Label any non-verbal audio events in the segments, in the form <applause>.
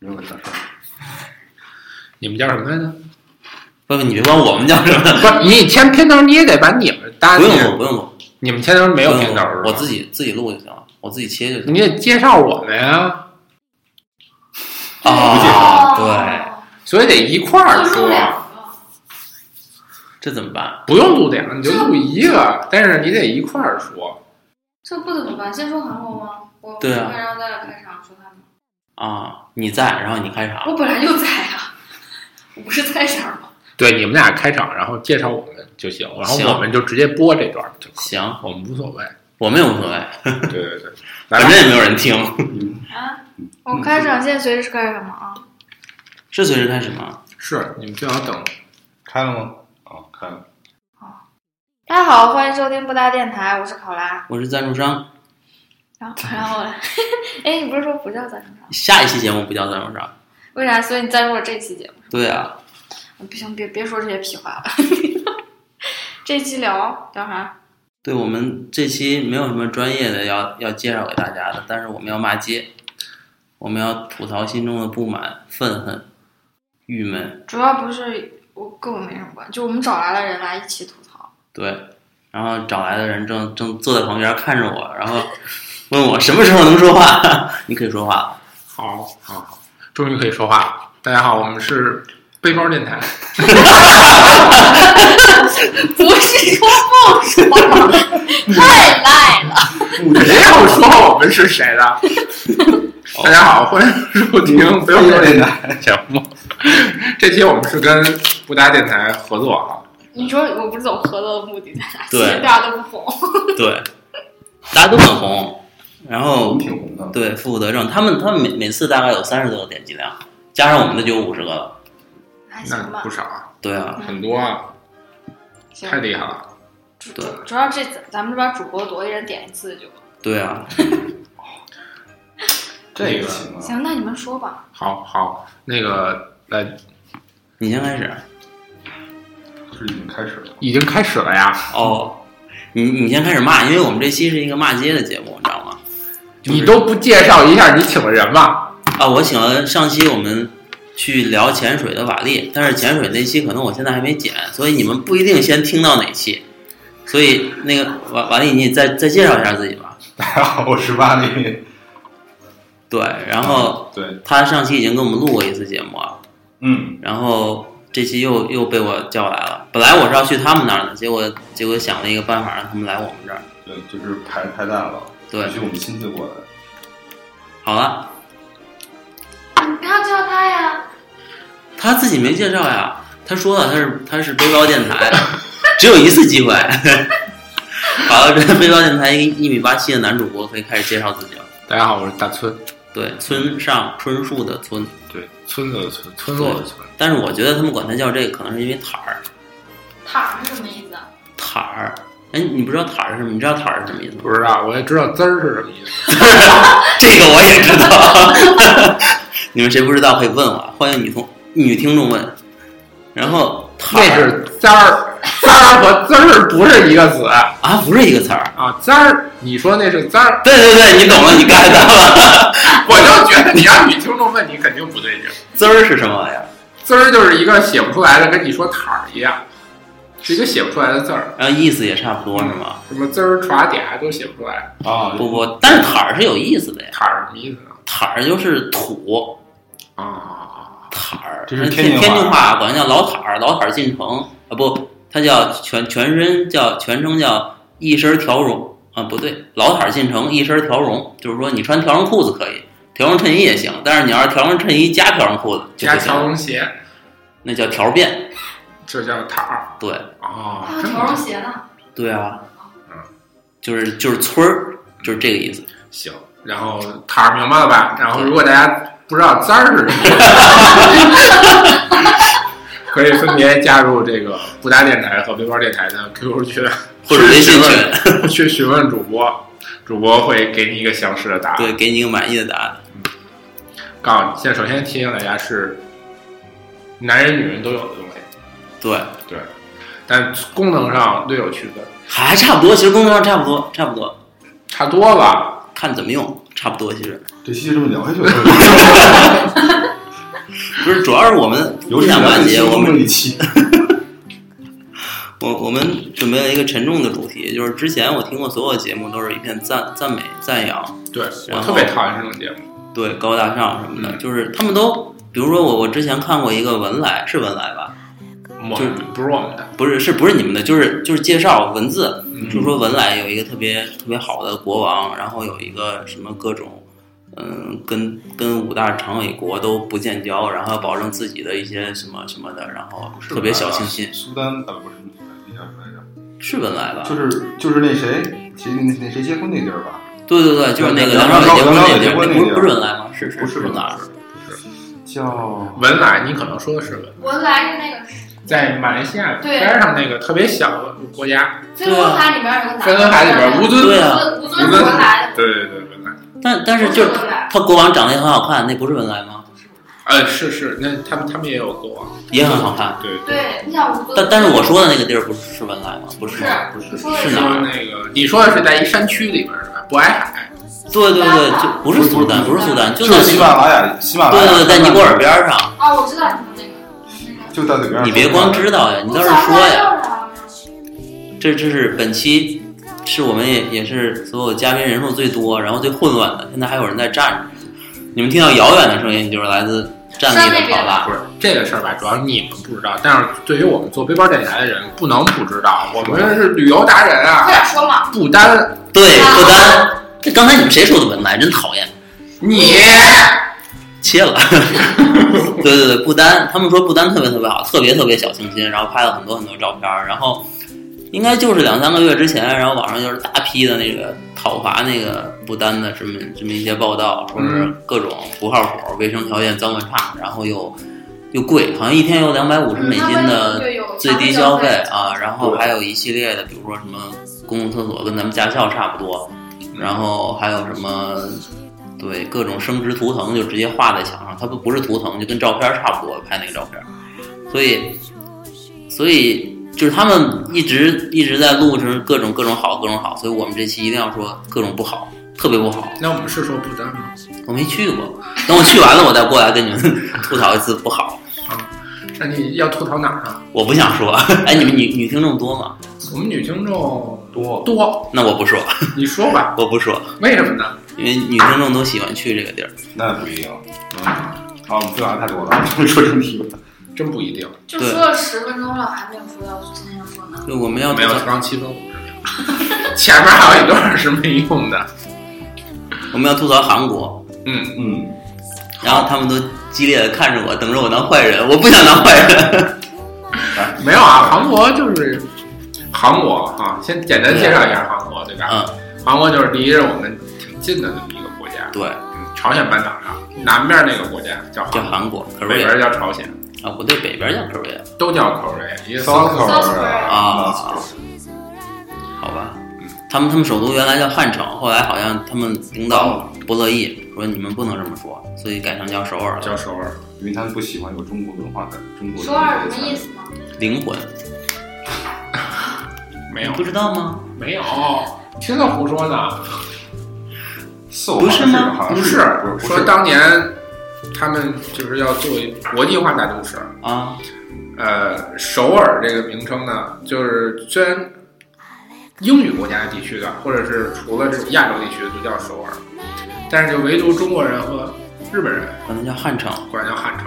没有事儿。你们叫什么来着？不不，你别管我们叫什么，不是，你签片头你也得把你们搭不用进我不用录，你们签头没有片头是吧？我自己自己录就行了，我自己切就行。你得介绍我们呀，啊，对，所以得一块儿说，就录两个，这怎么办？不用录两个，你就录一个，但是你得一块儿说。这不怎么办？先说韩国吗？我对啊然后再来开场说。啊，你在，然后你开场，我本来就在啊，我不是在这儿吗？对，你们俩开场，然后介绍我们就行，然后我们就直接播这段就可，行，我们无所谓。我们也无所谓，<laughs> 对对对，<laughs> 反正，也没有人听，啊，我开场现在随时开始吗？啊，是随时开始吗？是你们最好等开了吗？啊，开了。大家好，欢迎收听布达电台，我是考拉。我是赞助商，然后，然后，哎，你不是说不叫赞助商？下一期节目不叫赞助商，为啥？所以你赞助了这期节目？对啊，不行，别别说这些屁话了。<laughs> 这期聊聊啥？对我们这期没有什么专业的要要介绍给大家的，但是我们要骂街，我们要吐槽心中的不满、愤恨、郁闷，主要不是我跟我没什么关系，就我们找来了人来一起吐槽。对，然后找来的人正正坐在旁边看着我，然后问我什么时候能说话，<laughs> 你可以说话了。好，好，好，终于可以说话了。大家好，我们是背包电台。不是说不说？太赖了。没有说我们是谁的。大家好，欢迎收听背包电台节目。这期我们是跟布达电台合作啊。你说我不是走合作的目的在哪？对其实 <laughs> 大家都不红。对，大家都很红，然后挺红的。对负负得正，他们他们每每次大概有三十多个点击量，加上我们的就有五十个了。那还行吧不，少啊，对啊，很多啊，行太厉害了。主对主要这咱们这边主播多，一人点一次就好。对啊，<laughs> 这个行啊，行，那你们说吧。好好，那个来，你先开始。是已经开始了。已经开始了呀。哦，你你先开始骂，因为我们这期是一个骂街的节目，你知道吗？就是你都不介绍一下你请的人吗？啊，我请了上期我们去聊潜水的瓦力，但是潜水那期可能我现在还没剪，所以你们不一定先听到哪期。所以那个瓦瓦力，你再再介绍一下自己吧。大家好，我是瓦力。<laughs> 对，然后对，他上期已经跟我们录过一次节目了，嗯，然后这期又又被我叫来了。本来我是要去他们那儿的，结果结果想了一个办法，让他们来我们这儿。对，就是排太大了，对必须我们亲自过来。好了，你不要叫他呀。他自己没介绍呀，他说了他是他是背包电台，<laughs> 只有一次机会。<laughs> 好了，这背包电台一个一米八七的男主播可以开始介绍自己了。大家好，我是大村。对，村上春树的村，对，村子的村，村落的村。但是我觉得他们管他叫这个，可能是因为塔儿塔儿是什么意思啊？塔儿。哎，你不知道塔儿是什么？你知道塔儿是什么意思吗？不知道，我也知道滋儿是什么意思。<laughs> 这个我也知道。<laughs> 你们谁不知道可以问我，欢迎女同女听众问。然后塔那是滋儿，滋儿和滋儿不是一个词啊，不是一个词儿。啊。滋儿，你说那是滋儿，对对对，你懂了，你 get 到了。我就觉得 <laughs> 你让女听众问你肯定不对劲。滋儿是什么玩意儿？滋儿就是一个写不出来的，跟你说塔儿一样，是一个写不出来的字儿。然后意思也差不多是吗？什么滋儿、爪、嗲都写不出来。啊，不不，但是塔儿是有意思的呀。塔儿什么意思呢？塔儿就是土，啊，塔儿这是天天津话天津话管它叫老塔儿，老塔儿进城啊不，它叫全全身叫全称叫一身条绒啊不对，老塔儿进城一身条绒，就是说你穿条绒裤子可以，条绒衬衣也行，但是你要是条绒衬衣加条绒裤子就加不行，条绒鞋，那叫条辫。这叫塔儿。对哦，还有条绒鞋呢。对啊嗯，就是就是村儿，就是这个意思。行。然后塔儿明白了吧？然后如果大家不知道簪儿是什么 <laughs> 可以分别加入这个不搭电台和背包电台的 QQ 群，或者微信群，问去询问主播，主播会给你一个详实的答案。对，给你一个满意的答案。告诉你，现在首先提醒大家是，男人女人都有的东西，对，对，但功能上略有区分，还差不多，其实功能上差不多，差不多，差多吧。看怎么用，差差不多其实这期就这么聊下去了，<laughs> 不是，主要是我们 <laughs> 有史以不想完结，来最轻我们一期。<laughs> 我我们准备了一个沉重的主题，就是之前我听过所有节目都是一片赞赞美赞扬，对我特别讨厌这种节目。对高大上什么的，嗯就是他们都，比如说我我之前看过一个文莱，是文莱吧？我就不是我们的，不是，是不是你们的？就是就是介绍文字，嗯就说文莱有一个特别特别好的国王，然后有一个什么各种，嗯，跟跟五大常委国都不建交，然后要保证自己的一些什么什么的，然后特别小清新，苏丹呃不是那叫什么来着？是文莱吧？就是就是那谁谁那那谁结婚那地儿吧？对对对，就是那个梁梁朝伟结婚那地儿，那不是不是文莱吗？是不是是哪儿？叫文莱，你可能说的是文，文莱是那个在马来西亚对边上那个特别小的国家，飞轮海里面有个男的，飞轮海里边吴尊对啊吴尊是文莱，对对对，文莱。但但是就是他国王长得也很好看，那不是文莱吗？呃，是是，那他们他们也有国王，也很好看。对。对，你想吴尊，但但是我说的那个地儿不是是文莱吗？不是是不是是说哪儿？那个，你说的是在一山区里边是吧？渤海海，对对对，就不是苏丹，不是苏丹，就是喜马拉雅，喜马拉雅对对对，在尼泊尔边上。啊，我知道就在那边。你别光知道呀，你倒是说呀。这这是本期是我们也也是所有嘉宾人数最多，然后最混乱的。现在还有人在站着，你们听到遥远的声音，就是来自站立的考拉不。是这个事儿吧？主要是你们不知道，但是对于我们做背包电台的人，不能不知道，我们是旅游达人啊快。点说嘛，不单，对，不单。这刚才你们谁说的文莱？真讨厌，你切了。对对对，不丹，他们说不丹特别特别好，特别特别小清新，然后拍了很多很多照片儿，然后应该就是两三个月之前，然后网上就是大批的那个讨伐那个不丹的这么这么一些报道，说是各种不靠谱，卫生条件脏乱差，然后又又贵，好像一天有两百五十美金的最低消费啊，然后还有一系列的，比如说什么公共厕所跟咱们驾校差不多，然后还有什么。对各种生殖图腾就直接画在墙上，它不不是图腾，就跟照片差不多拍那个照片，所以所以就是他们一直一直在录成各种各种好各种好，所以我们这期一定要说各种不好，特别不好。那我们是说不丹吗？我没去过，等我去完了我再过来跟你们 <laughs> 吐槽一次不好。啊那你要吐槽哪儿啊？我不想说，<laughs> 哎，你们女女听众多吗？我们女听众多多，那我不说，你说吧，我不说，为什么呢？因为女听众都喜欢去这个地儿。那不一定。嗯，好，我们废话太多了，<laughs> 说正题吧。真不一定，就说了十分钟了，还没有说到今天要说呢。就我们要没有吐槽刚七分五十秒，前面还有一段是没用的。<laughs> 我们要吐槽韩国，嗯，嗯，然后他们都激烈的看着我，等着我当坏人，我不想当坏人。<laughs> 没有啊，韩国就是韩国啊，先简单介绍一下韩国，对吧？嗯，韩国就是第一是我们挺近的那么一个国家，对，嗯，朝鲜半岛上南边那个国家叫叫韩韩国国，北边叫朝鲜，啊，不对，北边叫 Korea 都叫 Korea 啊，好吧。他们他们首都原来叫汉城，后来好像他们领导不乐意，说你们不能这么说，所以改成叫首尔。叫首尔。因为他们不喜欢有中国文化的中国首尔什么意思吗？灵魂，<laughs> 没有不知道吗？没有，听他胡说呢。色不是吗好像不是说当年他们就是要作为国际化大都市，啊，呃，首尔这个名称呢，就是虽然英语国家地区的，或者是除了这种亚洲地区的都叫首尔，但是就唯独中国人和日本人可能叫汉城。管叫汉城。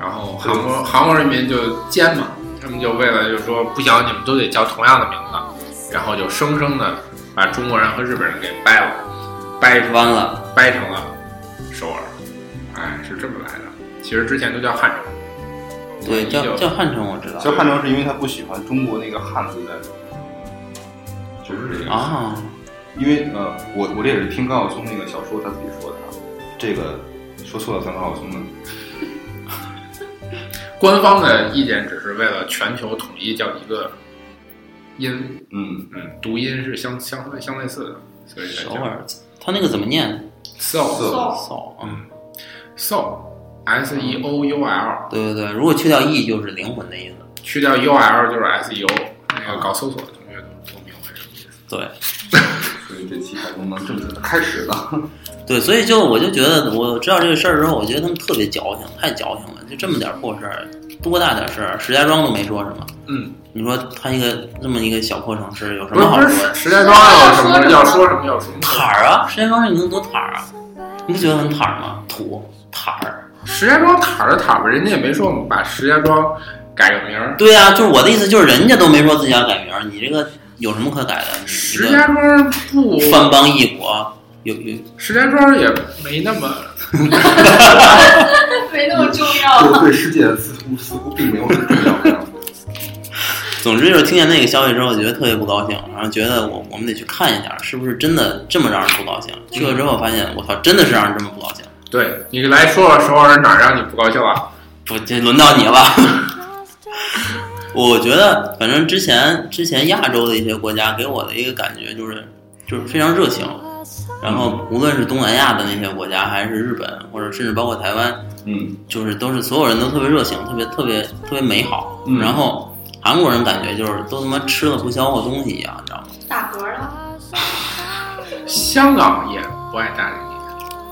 然后韩国韩国人民就奸嘛，他们就为了就是说不行，你们都得叫同样的名字，然后就生生的把中国人和日本人给掰了，掰弯了，掰成了首尔，哎，是这么来的。其实之前都叫汉城，对，叫叫汉城，我知道。叫汉城是因为他不喜欢中国那个汉字的，就是这个。啊，因为呃，我我这也是听高晓松那个小说他自己说的啊，这个说错了算高晓松的。<laughs> 官方的意见只是为了全球统一叫一个音，嗯，嗯，读音是相相相类似的，所以叫。首尔，他那个怎么念 so so，嗯，so s e o u l，对对对，如果去掉 e 就是灵魂的意思。去掉 u l 就是 s e o，那个搞搜索的同学都都明白什么意思。对，<laughs> 所以这期才能能正式的开始了。<laughs> 对，所以就我就觉得，我知道这个事儿之后，我觉得他们特别矫情，太矫情了，就这么点破事儿，多大点事儿，石家庄都没说什么。嗯，你说他一个那么一个小破城市，有什么好说的？石家庄有什么要说什么要说什么。塔儿啊，石家庄你能多坦儿啊？你不觉得很坦儿吗？土坦儿。石家庄坦儿的塔吧，人家也没说我们把石家庄改个名儿。对呀、就是我的意思，就是人家都没说自己要改名儿，你这个有什么可改的？石家庄不，藩邦异国，有有石家庄也没那么。没那么重要。就 <laughs> 对世界似乎似乎并没有很重要的样子。总之就是听见那个消息之后，觉得特别不高兴，然后觉得我我们得去看一下，是不是真的这么让人不高兴？去了之后发现，我操，真的是让人这么不高兴。对你来说说首尔哪儿让你不高兴啊？不，这轮到你了。我觉得，反正之前之前亚洲的一些国家给我的一个感觉就是，就是非常热情。然后无论是东南亚的那些国家，还是日本，或者甚至包括台湾，嗯，就是都是所有人都特别热情，特别特别特别美好。嗯然后韩国人感觉就是都他妈吃了不消化东西一样，你知道吗？打嗝了，香港也不爱搭理你。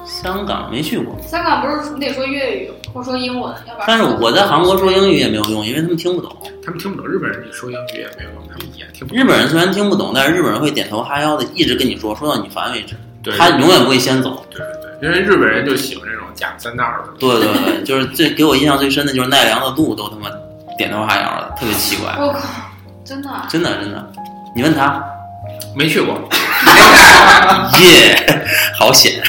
香港没去过，香港不是你得说粤语或说英文，要不然。但是我在韩国说英语也没有用，因为他们听不懂。他们听不懂日本人，你说英语也没有用，他们也听不懂。日本人虽然听不懂，但是日本人会点头哈腰的一直跟你说，说到你烦为止。对他永远不会先走。对对对，因为日本人就喜欢这种假三道的。对对对，就是最给我印象最深的就是奈良的鹿都他妈点头哈腰的，特别奇怪，我靠，真的啊，真的真的。你问他，<laughs> 没去过，耶，好险。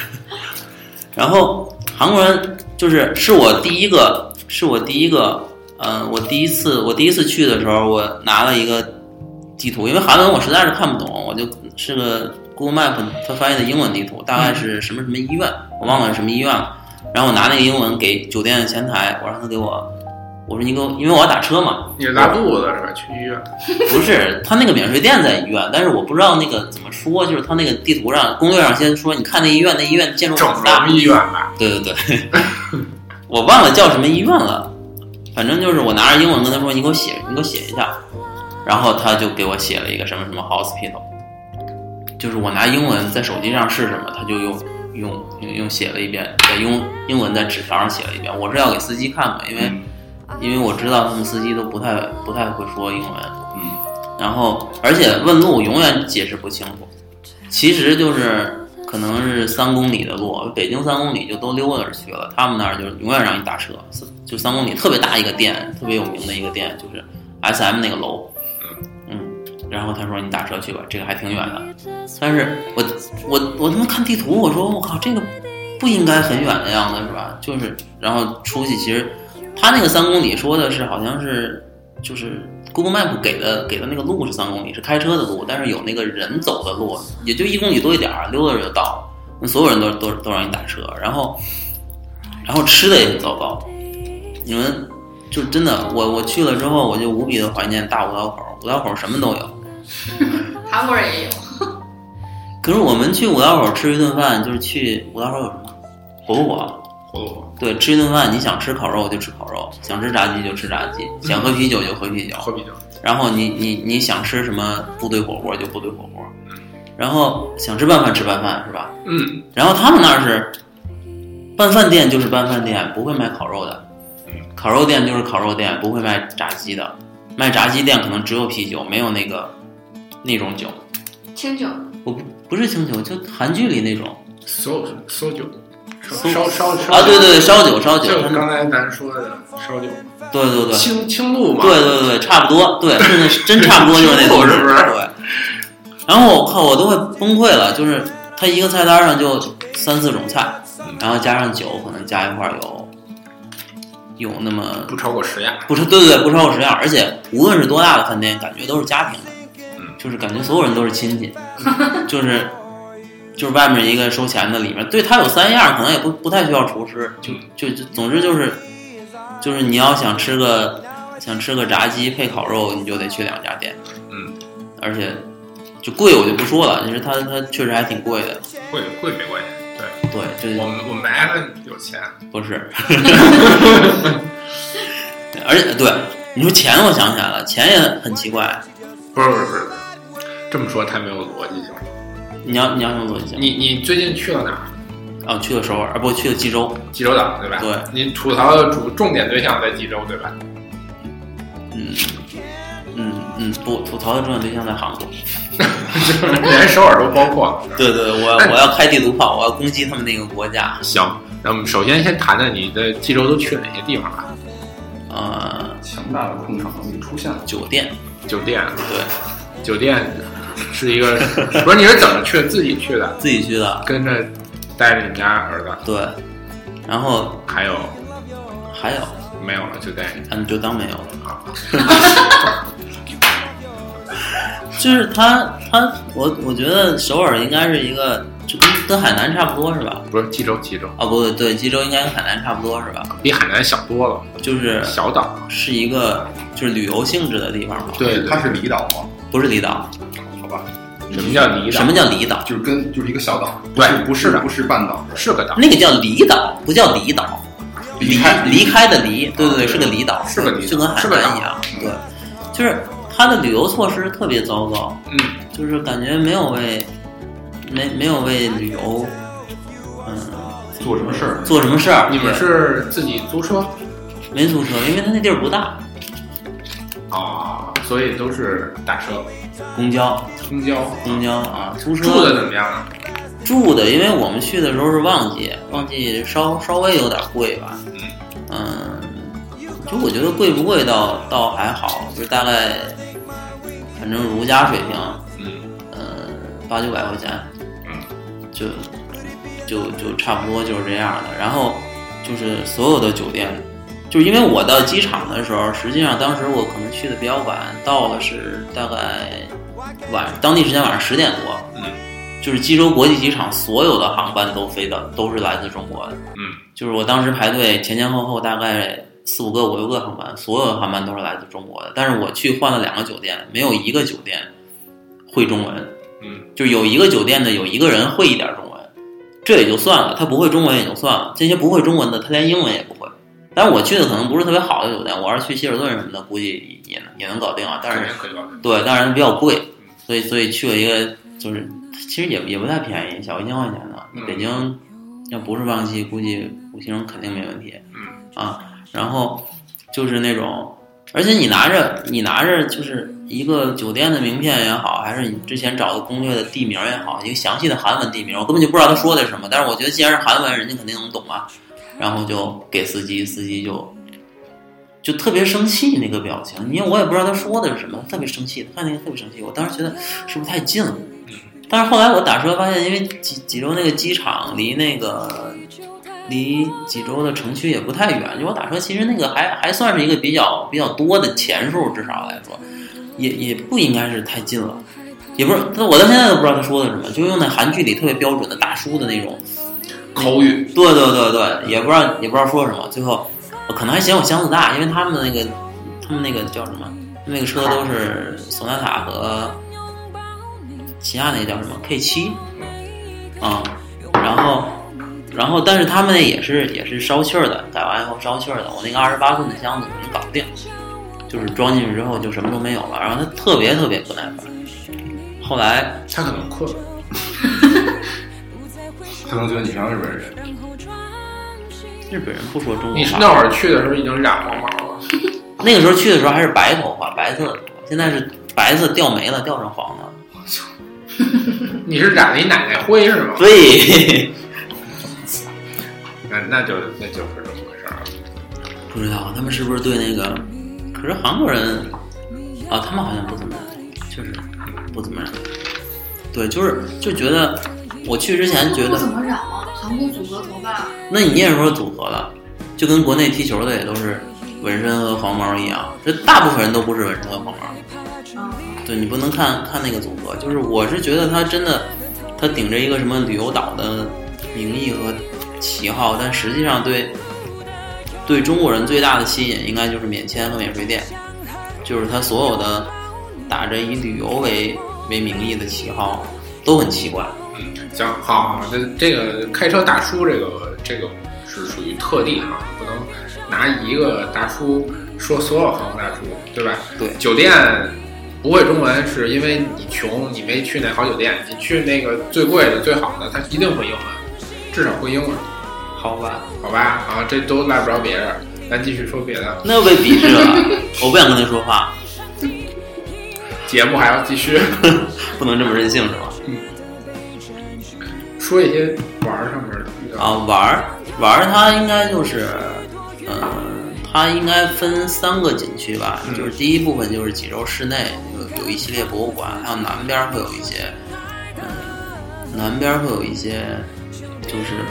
然后韩国人就是是我第一个，是我第一个，嗯、我第一次我第一次去的时候，我拿了一个地图，因为韩文我实在是看不懂，我就是个 Google Map 它翻译的英文地图，大概是什么什么医院，我忘了是什么医院了。然后我拿那个英文给酒店的前台，我让他给我，我说你给我，因为我要打车嘛，你拉肚子是吧？去医院。不是，他那个免税店在医院，但是我不知道那个怎么说，就是他那个地图上攻略上先说，你看那医院，那医院建筑整很大，医院吧？对对对，<laughs> 我忘了叫什么医院了，反正就是我拿着英文跟他说，你给我写，你给我写一下，然后他就给我写了一个什么什么 hospital，就是我拿英文在手机上是什么，他就用用用用写了一遍，在用英文在纸条上写了一遍，我是要给司机看看，因为。因为我知道他们司机都不太不太会说英文，嗯，然后而且问路永远解释不清楚，其实就是可能是三公里的路，北京三公里就都溜达着去了，他们那儿就永远让你打车，就三公里特别大一个店，特别有名的一个店，就是 S M 那个楼，嗯，然后他说你打车去吧，这个还挺远的，但是我我我他妈看地图，我说我靠这个不应该很远的样子是吧？就是然后出去其实。他那个三公里说的是好像是就是 Google Map 给的给的那个路是三公里，是开车的路，但是有那个人走的路，也就一公里多一点儿，溜达着就到了。所有人都都都让你打车，然后然后吃的也很糟糕。你们就真的，我我去了之后，我就无比的怀念大五道口，五道口什么都有。<laughs> 韩国人也有，可是我们去五道口吃一顿饭，就是去五道口有什么火不火？火不火？对，吃一顿饭，你想吃烤肉就吃烤肉，想吃炸鸡就吃炸鸡，想喝啤酒就喝啤酒。喝啤酒。然后你你你想吃什么部队火锅就部队火锅，然后想吃拌饭吃拌饭是吧？嗯，然后他们那儿是拌饭店就是拌饭店，不会卖烤肉的；烤肉店就是烤肉店，不会卖炸鸡的。卖炸鸡店可能只有啤酒，没有那个那种酒。清酒，我不不是清酒，就韩剧里那种。烧烧酒，馊烧烧烧啊，对对对，烧酒烧酒，就刚才咱说的烧酒，对对对，清清露嘛。对对对，差不多，对，真的真差不多就是那东西，是不是？对。然后我靠，我都快崩溃了，就是他一个菜单上就三四种菜，然后加上酒，可能加一块有有那么不超过十样。不是对对对，不超过十样，而且无论是多大的饭店，感觉都是家庭的，嗯就是感觉所有人都是亲戚，就是就是外面一个收钱的，里面对他有三样，可能也不不太需要厨师，就就就总之就是就是你要想吃个想吃个炸鸡配烤肉，你就得去两家店，嗯，而且就贵我就不说了，其实它它确实还挺贵的，贵贵没关系。对，对，就是我们我们来了有钱，不是，<laughs> 而且对你说钱，我想起来了，钱也很奇怪。不是不是不是，这么说太没有逻辑性了。你要你要什么逻辑性？你你最近去了哪儿？啊，去了首尔，啊不去了济州，济州岛对吧？对，你吐槽的主重点对象在济州对吧？嗯嗯嗯，不吐槽的重点对象在杭州。就 <laughs> 是连首尔都包括了。<laughs> 对对，我我要开地图炮，我要攻击他们那个国家。行，那我们首先先谈谈你的济州都去了哪些地方吧？呃，强大的控场能力出现了。酒店，酒店，对酒店 <laughs> 是一个，不是你是怎么去的？自己去的，自己去的，跟着带着你们家儿子，对，然后还有还有，没有了？就带你嗯，就当没有了。啊？<laughs> 就是他他我我觉得首尔应该是一个就跟跟海南差不多是吧？不是济州，济州啊，不对对，济州应该跟海南差不多是吧？比海南小多了，就是小岛。是一个就是旅游性质的地方嘛，对，对它是离岛吗？不是离岛。什么叫离岛？什么叫离岛？就是跟就是一个小岛，对不不是的不是半岛，是个岛？那个叫离岛，不叫离岛。离离开离开的离，对对对，是个离岛，是个离岛就跟海是个岛南一样，嗯对，就是它的旅游措施特别糟糕，嗯，就是感觉没有为没没有为旅游，嗯，做什么事儿？做什么事儿？你们是自己租车没租车，因为它那地儿不大，啊？所以都是打车、公交。公交、公交啊，租车。住的怎么样啊？住的，因为我们去的时候是旺季，旺季稍稍微有点贵吧，嗯，就我觉得贵不贵倒倒还好，就大概反正如家水平，嗯。呃，八九百块钱，嗯，就就就差不多就是这样的。然后就是所有的酒店，就是因为我到机场的时候，实际上当时我可能去的比较晚，到的是大概晚当地时间晚上十点多，嗯，就是济州国际机场所有的航班都飞的都是来自中国的，嗯，就是我当时排队前前后后大概四五个五六个航班，所有的航班都是来自中国的，但是我去换了两个酒店，没有一个酒店会中文，嗯，就有一个酒店的有一个人会一点中文，这也就算了，他不会中文也就算了，这些不会中文的他连英文也不会。但是我去的可能不是特别好的酒店，我要是去希尔顿什么的，估计也能也能搞定啊。但是。对，但是它比较贵，所以所以去了一个就是其实也也不太便宜，小一千块钱的。嗯北京要不是旺季，估计五星肯定没问题。嗯啊，然后就是那种，而且你拿着你拿着就是一个酒店的名片也好，还是你之前找的攻略的地名也好，一个详细的韩文地名，我根本就不知道他说的是什么。但是我觉得既然是韩文，人家肯定能懂啊。然后就给司机，司机就就特别生气那个表情，因为我也不知道他说的是什么，特别生气，看那个特别生气。我当时觉得是不是太近了？但是后来我打车发现，因为济济州那个机场离那个离济州的城区也不太远，就我打车其实那个还还算是一个比较比较多的钱数，至少来说，也也不应该是太近了。也不是，我到现在都不知道他说的什么，就用那韩剧里特别标准的大叔的那种口语，对对对对，也不知道也不知道说什么，最后我可能还嫌我箱子大，因为他们那个他们那个叫什么，那个车都是索纳塔和起亚那个叫什么 K 七。啊，然后然后但是他们那也是也是烧气儿的，改完以后烧气儿的，我那个二十八寸的箱子能搞不定，就是装进去之后就什么都没有了，然后他特别特别不耐烦，后来他可能困。<laughs> 他能觉得你像日本人，日本人不说中国话，你那会儿去的时候已经染黄毛了，<laughs> 那个时候去的时候还是白头发，白色的头发，现在是白色掉没了，掉成黄了。<laughs> 你是染了一奶奶灰是吗？对，<laughs> 那那就那就是这么回事儿了。不知道他们是不是对那个，可是韩国人啊，他们好像不怎么染，确实不怎么染。对，就是就觉得我去之前觉得不怎，么染啊，韩国组合头发，那你也是说组合了，就跟国内踢球的也都是纹身和黄毛一样，这大部分人都不是纹身和黄毛。啊，对你不能看看那个组合，就是我是觉得他真的，他顶着一个什么旅游岛的名义和旗号，但实际上对对中国人最大的吸引应该就是免签和免税店，就是他所有的打着以旅游为为名义的旗号都很奇怪。嗯，行，好，好，这这个开车大叔这个这个是属于特例哈，不能拿一个大叔说所有韩国大叔，对吧？对酒店不会中文是因为你穷，你没去那好酒店，你去那个最贵的、最好的，他一定会英文。至少会英文，好吧，好吧？啊，这都赖不着别人。咱继续说别的，那又被鄙视了，我不想跟他说话，<laughs> 节目还要继续 <laughs> 不能这么任性是吧？说一些玩儿上面的啊，玩儿玩儿，它应该就是，呃，它应该分三个景区吧，嗯就是第一部分就是济州市内有有一系列博物馆，还有南边儿会有一些，嗯、南边儿会有一些，就是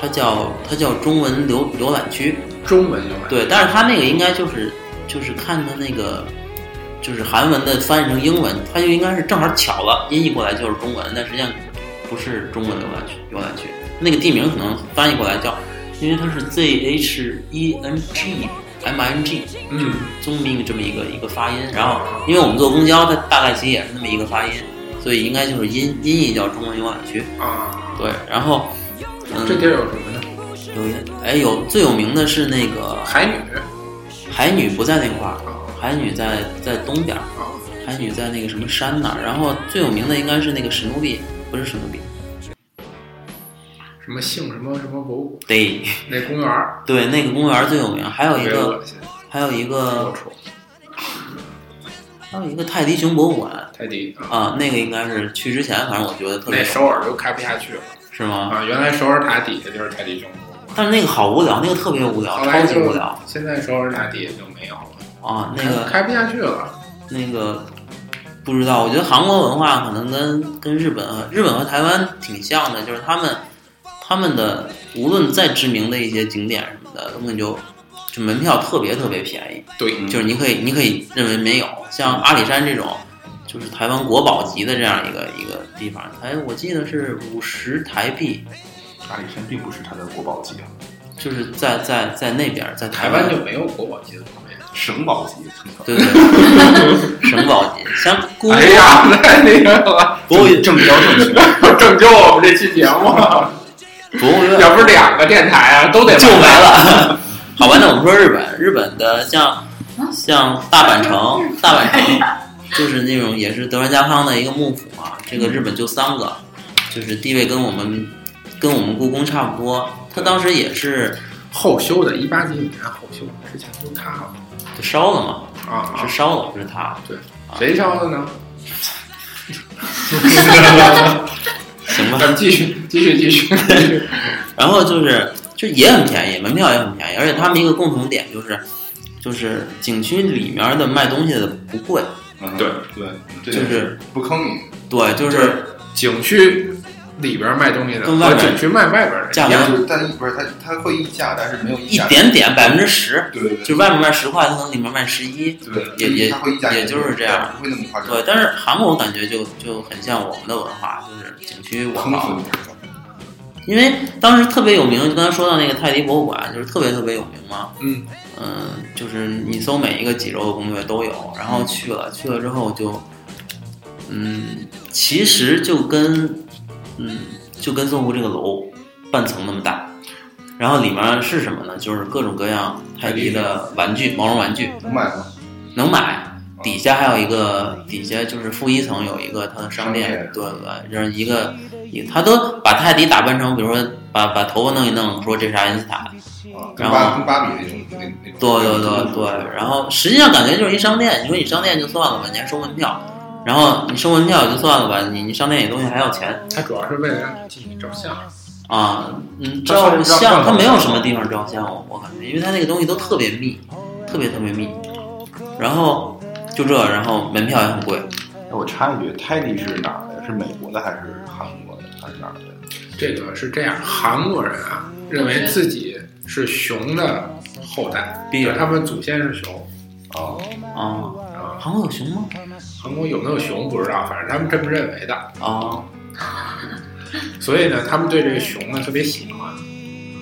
它叫它叫中文浏浏览区，中文浏览。对，但是它那个应该就是就是看它那个。就是韩文的翻译成英文，它就应该是正好巧了，音译过来就是中文，但实际上不是中文浏览区。浏览区那个地名可能翻译过来叫，因为它是 Z H E N G M I N G，嗯，中明这么一个一个发音。然后因为我们坐公交，它大概其实也是那么一个发音，所以应该就是音音译叫中文浏览区。啊，对，然后嗯，这地儿有什么呢？有一哎有最有名的是那个海女海女不在那块儿，啊海女在在东边儿，啊，海女在那个什么山那儿。然后最有名的应该是那个史努比，不是什么比，什么姓什么什么博物馆对那公园儿，对，那个公园儿最有名。还有一个还有一个。还有一个泰迪熊博物馆泰迪啊，啊，那个应该是去之前，反正我觉得特别那首尔都开不下去了是吗？啊！原来首尔塔底下就是泰迪熊博物馆，但是那个好无聊，那个特别无聊，超级无聊现在首尔塔底下就没有了，啊。那个开不下去了。那个不知道，我觉得韩国文化可能跟跟日本和日本和台湾挺像的，就是他们他们的无论再知名的一些景点什么的，根本就就门票特别特别便宜，对，就是你可以你可以认为没有，像阿里山这种。就是台湾国宝级的这样一个一个地方，哎我记得是五十台币，阿里山并不是它的国宝级啊，就是在在在那边，在台湾。湾就没有国宝级的省保级。对对，<laughs> 省保级，像故哎呀，太那个了，博物正标正确，拯救我们这期节目，博物院要不是两个电台啊，都得就没。了。<laughs> 好吧，那我们说日本，日本的像像大阪城，大阪城就是那种也是德川家康的一个幕府嘛。这个日本就三个，就是地位跟我们跟我们故宫差不多。他当时也是后修的，一八几几年后修，之前都塌了就烧了嘛，啊是烧了，不是他。对谁烧的呢？<laughs> 行吧。咱们继续，继续，继续。<laughs> 然后就是就也很便宜，门票也很便宜，而且他们一个共同点就是，就是景区里面的卖东西的不贵，嗯对对，就是不坑你。对，就就是景区里边卖东西的跟外边和景区卖外边的价格就是但不是它它会溢价，但是没有溢一。点点百分之十，对对对，就外面卖十块，它可能里面卖十一，对也也也就是这样，不会那么夸张。对。但是韩国我感觉就就很像我们的文化，就是景区我坑死好，你！因为当时特别有名，就刚才说到那个泰迪博物馆，就是特别特别有名嘛，嗯嗯，就是你搜每一个济州的攻略都有，然后去了，去了之后就，嗯，其实就跟，嗯，就跟搜狐这个楼半层那么大，然后里面是什么呢？就是各种各样泰迪的玩具，毛绒玩具能买吗？能买。底下还有一个，底下就是负一层有一个它的商店，对对对，就是一个，一他都把泰迪打扮成，比如说把把头发弄一弄，说这是爱因斯坦，然后芭跟芭比那种那那对对对对，然后实际上感觉就是一商店。你说你商店就算了吧，你还收门票，然后你收门票也就算了吧，你你商店里东西还要钱它主要是为了让你进去照相。啊。嗯，照相它没有什么地方照相，我我感觉，因为它那个东西都特别密，特别特别密。然后就这，然后门票也很贵。哎，我插一句，泰迪是哪儿的？是美国的还是韩国的还是哪儿的？这个是这样，韩国人啊认为自己是熊的后代，比尔他们祖先是熊哦，啊，啊。韩国有熊吗？韩国有没有熊不知道，反正他们这么认为的。啊，所以呢，他们对这个熊呢特别喜欢。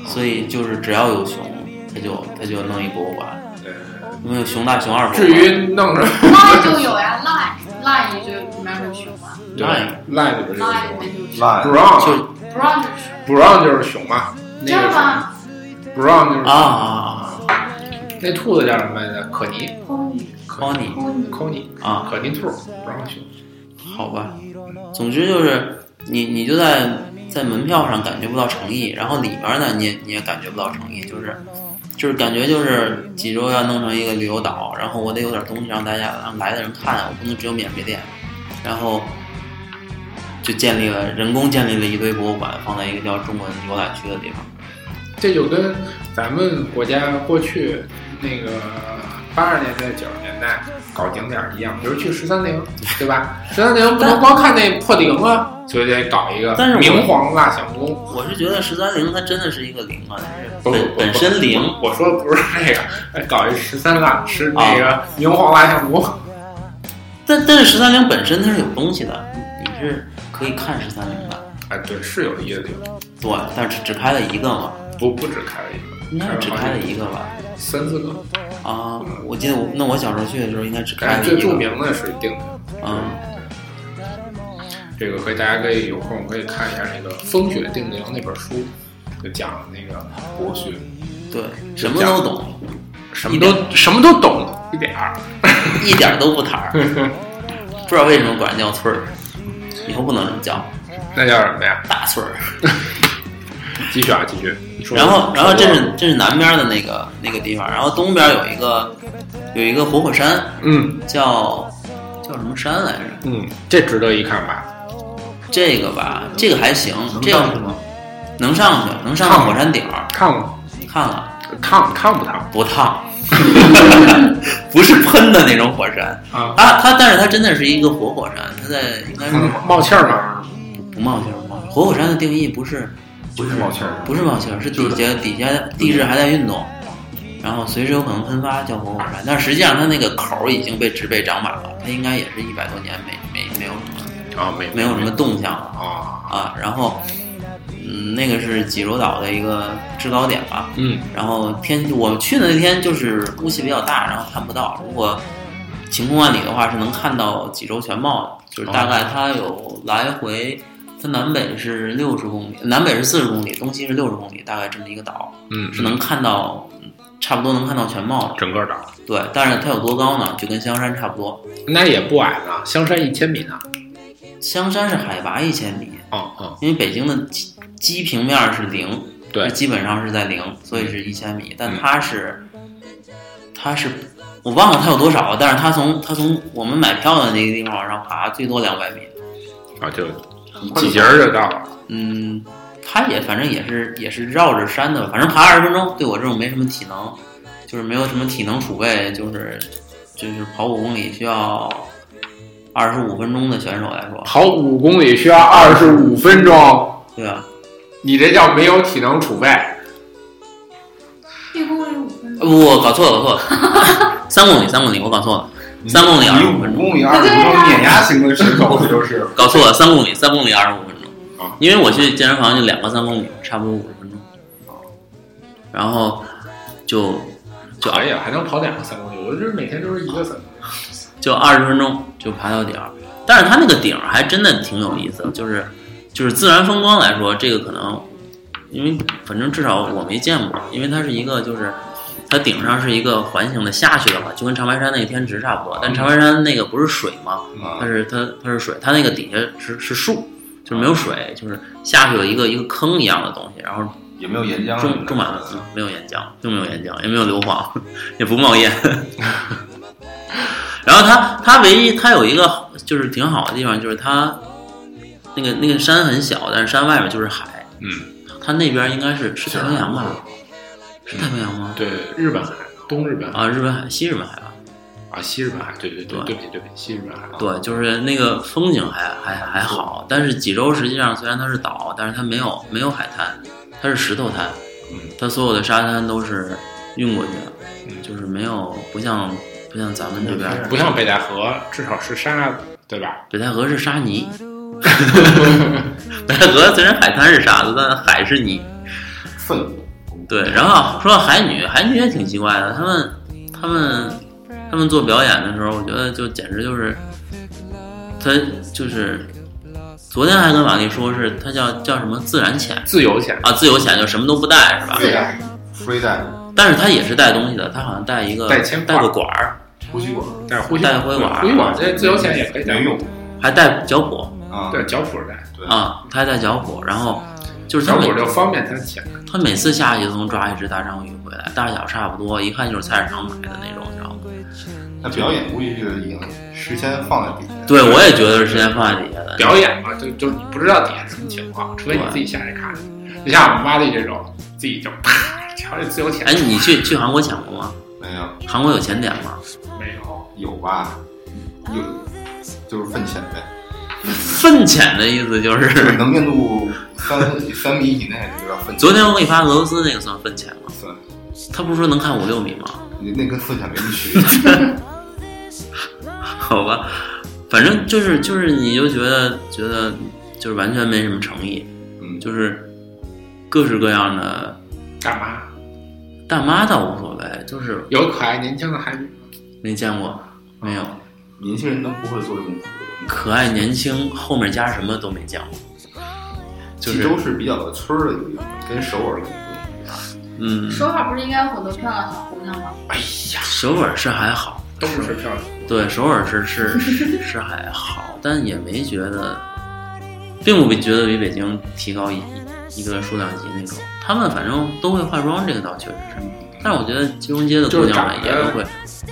所以就是只要有熊，他就他就弄一博物馆，呃，有没有熊大熊二至？于弄着那就有呀，line line 就里面有熊嘛对 Line 赖里边就是，line 熊里面就是熊。烂，Brown。就不让就是熊，Brown 就是熊嘛，这那个？Brown 就是啊啊啊。那兔子叫什么来着？可尼空，Pony 空可尼啊，可尼兔，Brown 熊。好吧，总之就是你你就在在门票上感觉不到诚意，然后里边呢你也你也感觉不到诚意，就是就是感觉就是济州要弄成一个旅游岛，然后我得有点东西让大家让来的人看，我不能只有免税店，然后就建立了人工建立了一堆博物馆，放在一个叫中国游览区的地方。这就跟咱们国家过去那个八十年代、九十年代搞景点一样，比如去十三陵，对吧？十三陵不能光看那破陵啊，所以得搞一个但是明皇蜡像宫。我是觉得十三陵它真的是一个陵啊，本本身陵，我说的不是那个，哎搞一十三蜡是那个明皇蜡像宫。<laughs> 但但是十三陵本身它是有东西的，你你是可以看十三陵的，哎，对，是有一个地方，对，但是只只开了一个嘛，不不止开了一个，应该是只开了一个吧？三四个。啊，我记得我那我小时候去的时候应该只开但是最著名的是定陵。啊，这个可以，大家可以有空可以看一下那个《风雪定陵》那本书，就讲那个国学，对，什么都懂，什么都什么都懂一点儿。<laughs> 一点都不坦儿，<laughs> 不知道为什么管人叫村儿，以后不能这么叫，那叫什么呀？大村儿。<laughs> 继续啊，继续。然后，然后这是这是南边的那个那个地方，然后东边有一个有一个活火山，嗯叫叫什么山来着？嗯，这值得一看吧？这个吧，这个还行，能这个上去吗？能上去，能上到火山顶儿，看过看了烫烫不烫不烫，<laughs> 不是喷的那种火山，啊？它它，但是它真的是一个活火山，它在应该是冒气儿吗？不冒气儿，不冒气儿。活火山的定义不是不是冒气儿，不是冒气儿，是底下底下地质还在运动，然后随时有可能喷发，叫活火山。但实际上它那个口儿已经被植被长满了，它应该也是一百多年没没没有什么啊，没没有什么动向了啊，啊。然后嗯，那个是济州岛的一个制高点吧。嗯然后天，我去的那天就是雾气比较大，然后看不到。如果晴空万里的话，是能看到济州全貌的。就是大概它有来回，它南北是六十公里，南北是四十公里，东西是六十公里，大概这么一个岛，嗯，是能看到，嗯差不多能看到全貌的。整个岛，对，但是它有多高呢？就跟香山差不多。那也不矮呢，香山一千米呢。香山是海拔一千米，哦哦，因为北京的基基平面是零，对基本上是在零，所以是一千米。但它是，它是我忘了它有多少了，但是它从它从我们买票的那个地方往上爬，最多两百米。啊就几节儿就到了。嗯，他也反正也是也是绕着山的，反正爬二十分钟，对我这种没什么体能，就是没有什么体能储备，就是就是跑五公里需要二十五分钟的选手来说，跑五公里需要二十五分钟，对啊，你这叫没有体能储备。一公里五分呃钟，不，我搞错了，搞错了，<laughs> 三公里，三公里，我搞错了，三公里二你五十五分钟，公里二十分钟碾压型的选手就是？搞错了，三公里，三公里二十五分钟。啊，因为我去健身房就两个三公里，差不多五十分钟，然后就就可以啊，还能跑两个三公里，我就是每天都是一个三公里。就二十分钟就爬到顶儿，但是它那个顶儿还真的挺有意思的，就是就是自然风光来说，这个可能因为反正至少我没见过，因为它是一个就是它顶上是一个环形的，下去的话就跟长白山那个天池差不多，但长白山那个不是水吗？它啊，是它它是水，它那个底下是是树，就是没有水，就是下去有一个一个坑一样的东西，然后也没有岩浆种种满了，嗯没有岩浆，就没有岩浆，也没有硫磺，<laughs> 也不冒烟。<laughs> 然后它它唯一它有一个就是挺好的地方，就是它那个那个山很小，但是山外面就是海，嗯，它那边应该是是太平洋吧？是太平洋吗？对，日本海，东日本海啊，日本海、西日本海吧？啊，西日本海，对对对，对对不起对不起，西日本海。对，就是那个风景还还还好，但是济州实际上虽然它是岛，但是它没有没有海滩，它是石头滩，嗯，它所有的沙滩都是运过去的，嗯就是没有不像不像咱们这边不像北戴河，至少是沙子，对吧？北戴河是沙泥，<laughs> 北戴河虽然海滩是沙子，但海是泥。粪，对，然后说到海女，海女也挺奇怪的，他们他们他们做表演的时候，我觉得就简直就是，他就是昨天还跟玛丽说是他叫叫什么自然潜自由潜，啊，自由潜就什么都不带是吧？飞带，飞带，但是他也是带东西的，他好像带一个带铅带个管儿，呼吸管带呼吸带呼吸管呼吸管这自由潜也可以带没用还带脚蹼。啊，对，脚蹼带，对啊，他还带脚蹼，然后就是他每小狗就方便它捡。他每次下去都能抓一只大章鱼回来，大小差不多，一看就是菜市场买的那种，你知道吗？那表演估计是已经事先放在底下。对，我也觉得是时间放在底下的。表演嘛，就就你不知道底下什么情况，除非你自己下去看。就像我们挖地这种，自己就啪，瞧这自由潜。哎，你去去韩国潜过吗？<laughs> 没有，韩国有潜点吗？没有，有吧？有，就是粪潜呗。粪浅的意思就就是是，能见度三三米以内就叫粪。昨天我给你发俄罗斯那个算粪浅吗？算，他不是说能看五六米吗？你那跟粪浅没区别。<laughs> 好吧，反正就是就是，你就觉得觉得就是完全没什么诚意，嗯，就是各式各样的大妈？大妈倒无所谓，就是有可爱年轻的韩女吗？没见过，没有年轻人都不会做这种苦的东西。可爱年轻，后面加什么都没讲过，就是济州是比较个村儿的一个地方，跟首尔可能不一样。嗯，首尔不是应该有很多漂亮小姑娘吗？哎呀，首尔是还好，都是漂亮。对，首尔是是是 <laughs> 是还好，但也没觉得，并不比觉得比北京提高一一一个数量级那种。他们反正都会化妆，这个倒确实是。但是我觉得金融街的姑娘们也都会，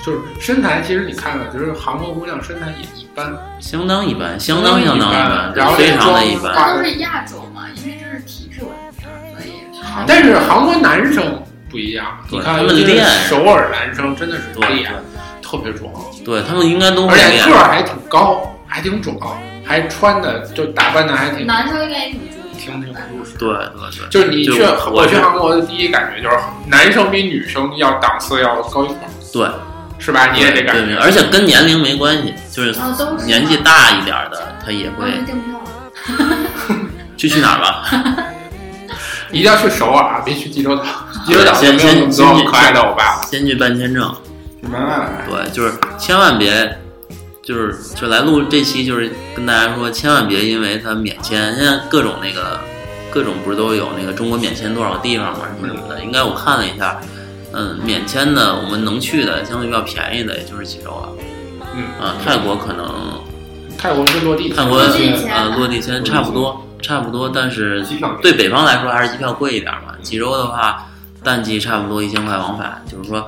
就是身材，其实你看了，就是韩国姑娘身材也一般，相当一般，相当相当一般，然后非常的一般。这都是亚洲嘛，因为这是体质问题啊，所以但是韩国男生不一样，你看他们练。首尔男生真的是对练，特别壮，对他们应该都会而且个。儿还挺高，还挺壮，还穿的就打扮的还挺男生应该也挺注意。挺挺舒适。对对对，就是你去我去韩国的第一感觉就是男生比女生要档次要高一块儿，对，是吧？你也得改对对，而且跟年龄没关系，就是年纪大一点的，他也会我是订票，去去哪儿吧？<laughs> 一定要去首尔啊，别去济州岛。<laughs> 济州岛先没有那么先先可爱的欧巴。先去办签证，慢慢来。对，就是千万别，就是就来录这期，就是跟大家说，千万别因为他免签，现在各种那个各种不是都有那个中国免签多少个地方嘛，什么什么的。应该我看了一下，嗯，免签的我们能去的，相对比较便宜的，也就是济州了。嗯啊，泰国可能泰国是落地，泰国落地签呃落地签差不多差不多，但是对北方来说还是机票贵一点嘛。济州的话，淡季差不多一千块往返，就是说，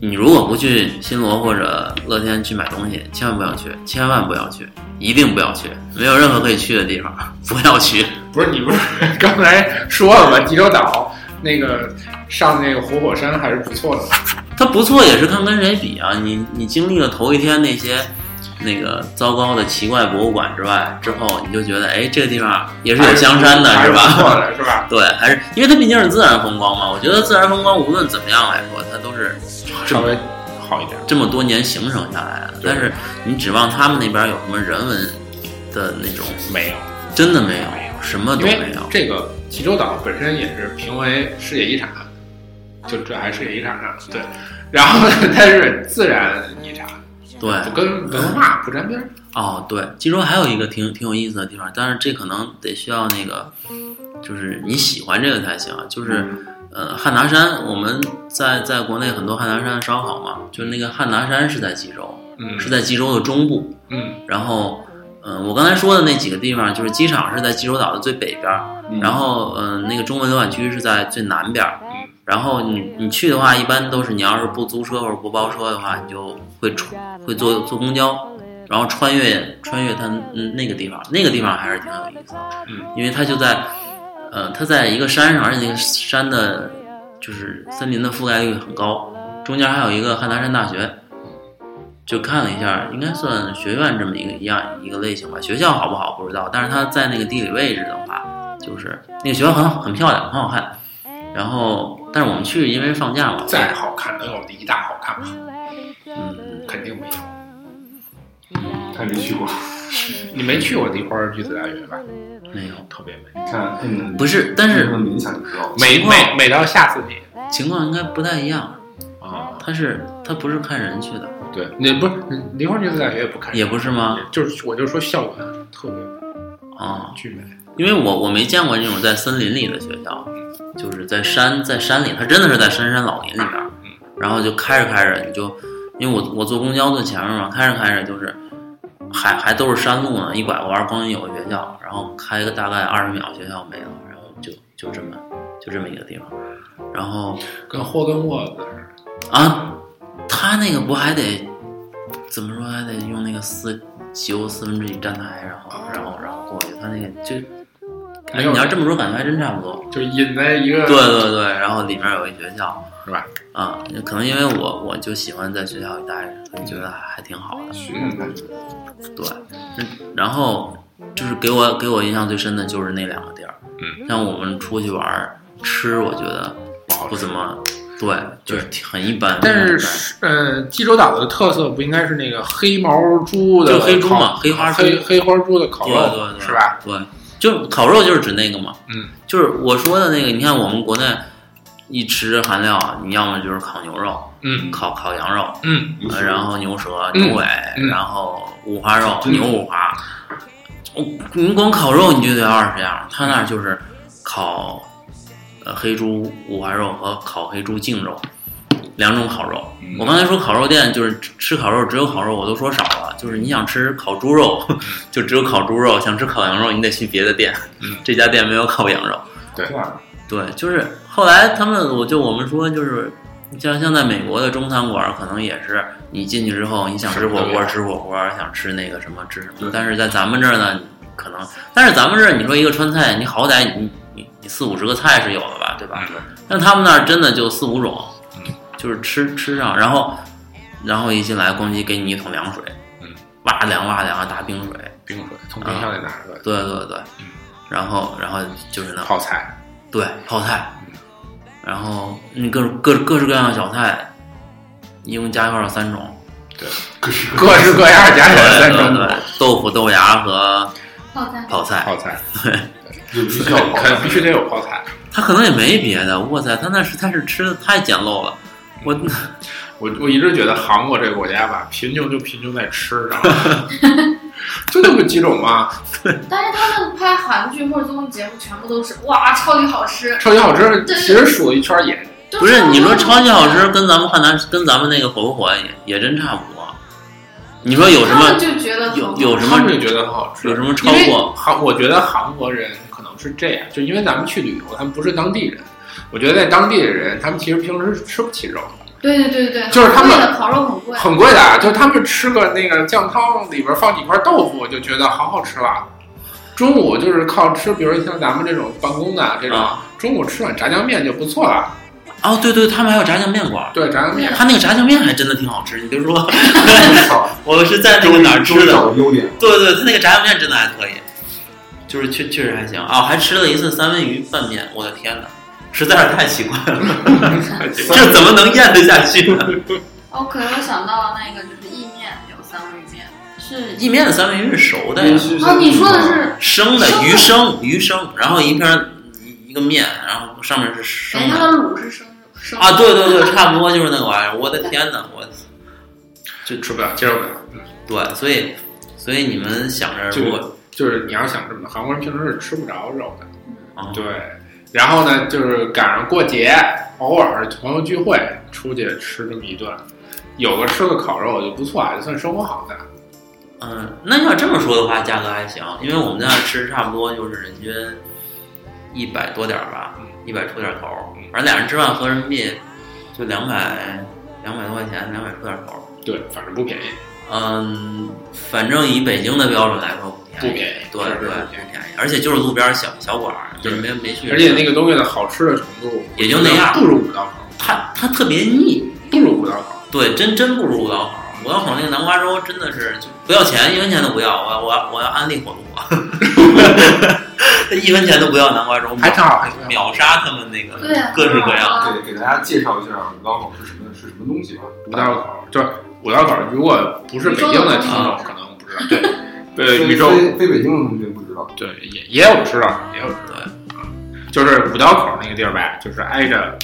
你如果不去新罗或者乐天去买东西，千万不要去，千万不要去，一定不要去，没有任何可以去的地方，不要去。不是你不是刚才说了吗？济州岛那个上那个活火山还是不错的。它不错，也是看跟谁比啊。你你经历了头一天那些那个糟糕的奇怪博物馆之外，之后你就觉得，哎，这个地方也是有香山的，是吧？的，是吧？<laughs> 对，还是因为它毕竟是自然风光嘛。我觉得自然风光无论怎么样来说，它都是稍微好一点。这么多年形成下来的。但是你指望他们那边有什么人文的那种，没有，真的没有，什么都没有。这个济州岛本身也是评为世界遗产，就这还是遗产上对。然后呢，它是自然遗产，对，不跟文化不沾边儿。哦，对，济州还有一个挺挺有意思的地方，但是这可能得需要那个，就是你喜欢这个才行。就是呃，汉拿山，我们在在国内很多汉拿山烧烤嘛，就是那个汉拿山是在济州，嗯是在济州的中部。嗯然后，嗯、我刚才说的那几个地方，就是机场是在济州岛的最北边然后嗯、呃那个中文浏览区是在最南边然后你你去的话，一般都是你要是不租车或者不包车的话，你就会出会坐坐公交，然后穿越穿越它嗯那个地方，那个地方还是挺有意思的，嗯，因为它就在呃它在一个山上，而且那个山的就是森林的覆盖率很高，中间还有一个汉拿山大学，就看了一下，应该算学院这么一个一样一个类型吧。学校好不好不知道，但是它在那个地理位置的话，就是那个学校很很漂亮，很好看。然后，但是我们去因为放假嘛，再好看能有梨大好看吗？嗯，肯定没有。他没去过，<laughs> 你没去过梨花女子大学吧？没有，特别美，你看嗯，不是，但是这么冥想就知道了。美情况美美到吓死你情况应该不太一样。啊！他是他不是看人去的，对，那不是梨花女子大学也不看，也不是吗？就是我就说校园特别美，啊，巨美。因为我我没见过这种在森林里的学校，就是在山在山里，它真的是在深山老林里边儿，然后就开着开着你就，因为我我坐公交坐前面嘛，开着开着就是还还都是山路呢，一拐个弯儿，光有个学校，然后开个大概二十秒，学校没了，然后就就这么就这么一个地方，然后跟霍根沃兹似的。啊，他那个不还得怎么说？还得用那个四西欧四分之一站台，然后然后然后过去。他那个就，哎，没有你要这么说，感觉还真差不多。就引在一个对对对，然后里面有一学校是吧？啊，可能因为我我就喜欢在学校里待着，所以觉得还还挺好的。学院大学，对，嗯然后就是给我给我印象最深的就是那两个地儿。嗯，像我们出去玩儿吃，我觉得不。不怎么，对，就是很一般。但是，呃，济州岛的特色不应该是那个黑毛猪的就黑猪烤嘛黑花猪黑黑花猪的烤对肉，对对，是吧？？对，就烤肉就是指那个嘛。嗯，就是我说的那个，你看我们国内一吃韩料，你要么就是烤牛肉，嗯。烤烤羊肉，嗯。呃然后牛舌、嗯牛尾，嗯。然后五花肉、牛五花。哦你光烤肉你就得二十样，他那儿就是烤呃黑猪五花肉和烤黑猪净肉两种烤肉。嗯我刚才说烤肉店就是吃吃烤肉，只有烤肉，我都说少了。就是你想吃烤猪肉，<laughs> 就只有烤猪肉；想吃烤羊肉，你得去别的店。嗯这家店没有烤羊肉。这样对，就是后来他们，我就我们说，就是像像在美国的中餐馆，可能也是你进去之后，你想吃火锅吃火锅，想吃那个什么吃什么。但是在咱们这儿呢，可能，但是咱们这儿你说一个川菜，你好歹你你你四五十个菜是有的吧，对吧？嗯但他们那儿真的就四五种，嗯，就是吃吃上，然后然后一进来，咣叽给你一桶凉水，嗯，哇凉哇凉的大冰水，冰水从冰箱里拿出来，对对对嗯，然后然后就是那泡菜，对，泡菜，然后你各各各式各样的小菜，一共加一块儿有三种，对 <laughs> 各式各式各样加起来三种对对对豆腐、豆芽和泡菜，泡菜。泡菜，<laughs> 就必须要 <laughs> 肯肯必须得有泡菜。他可能也没别的，哇塞，他那实在是吃的太简陋了。我 <laughs> 我我一直觉得韩国这个国家吧，贫穷就贫穷在吃上，<laughs> 就那么几种嘛，但是他们拍韩剧或者综艺节目，全部都是哇，超级好吃。超级好吃，其实数一圈也就不是你说超级好吃，跟跟咱们汉南跟咱们那个火不火也也真差不多。你说有什么就觉得有有什么他们就觉得很好吃。有什么超过？韩，我觉得韩国人可能是这样，就因为咱们去旅游，他们不是当地人。我觉得在当地的人，他们其实平时是吃不起肉的，对对对对，就是他们的烤肉很贵，很贵的啊。就他们吃个那个酱汤里边放几块豆腐，就觉得好好吃了。中午就是靠吃，比如像咱们这种办公的这种，啊中午吃碗炸酱面就不错了。哦，对对，他们还有炸酱面馆，对，炸酱面，他那个炸酱面还真的挺好吃。你别说，<laughs> 我是在那个哪儿吃的？优点，对对，他那个炸酱面真的还可以，就是确确实还行啊、还吃了一次三文鱼拌面，我的天哪，实在是太奇怪了，<laughs> 这怎么能咽得下去呢？哦，可能我想到那个就是意面，有三文鱼面，是意面的三文鱼是熟的呀哦，你说的是生的鱼生鱼生，然后一片儿一一个面，然后上面是生哎，它的的卤是生生啊，对对对，差不多就是那个玩意儿。我的天哪，我就吃不了，接受不了。对，所以所以你们想着就如果就是你要想这么，韩国人平时是吃不着肉的。嗯，对，然后呢，就是赶上过节，偶尔朋友聚会出去吃这么一顿，有个吃个烤肉就不错啊，就算生活好的。嗯，那要这么说的话，价格还行，因为我们在那儿吃差不多就是人均一百多点儿吧，一百出点儿头儿，反正俩人吃饭合人民币就两百两百多块钱，两百出点儿头儿。对，反正不便宜。嗯，反正以北京的标准来说不便宜，不便宜对对，不不便宜，而且就是路边儿小小馆儿，就是没没去，而且那个东西的好吃的程度也就那样不如五道口，它它特别腻，不如五道口。对，真真不如五道口。五道口那个南瓜粥真的是就不要钱，一分钱都不要，我我要我要安利火炉，<laughs> 一分钱都不要南瓜粥，还正好还秒杀他们那个对啊各式各样。啊对，给大家介绍一下五道口是什么是什么东西吧。五道口就是五道口，如果不是北京的听众可能不知道。对，<laughs> 对，非宇宙非非北京的同学不知道，对也也有知道，也有知道。对，就是五道口那个地儿呗，就是挨着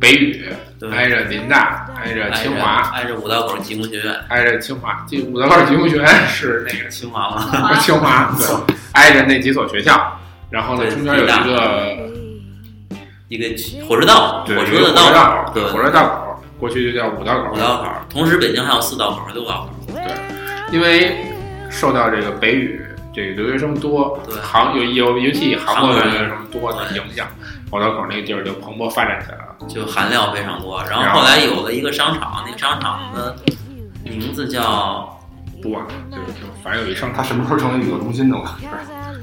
北语，挨着林大，挨着清华，挨着五道口技工学院，挨着清华。这五道口技工学院是那个清华吗，清华，<laughs> 对，挨着那几所学校。然后呢，中间有一个一个火车道，火车的道一个火车道口，对，火车道口，过去就叫五道口五。道口。同时，北京还有四道口和六道口。对因为受到这个北语这个留学生多，对韩有有尤其以韩国留学生多的影响，五道口那个地儿就蓬勃发展起来了。就含量非常多。然然后后后来有了一个商场，那个商场的名字叫不忘了，就就反正有一商它。什么时候成为旅游中心的？我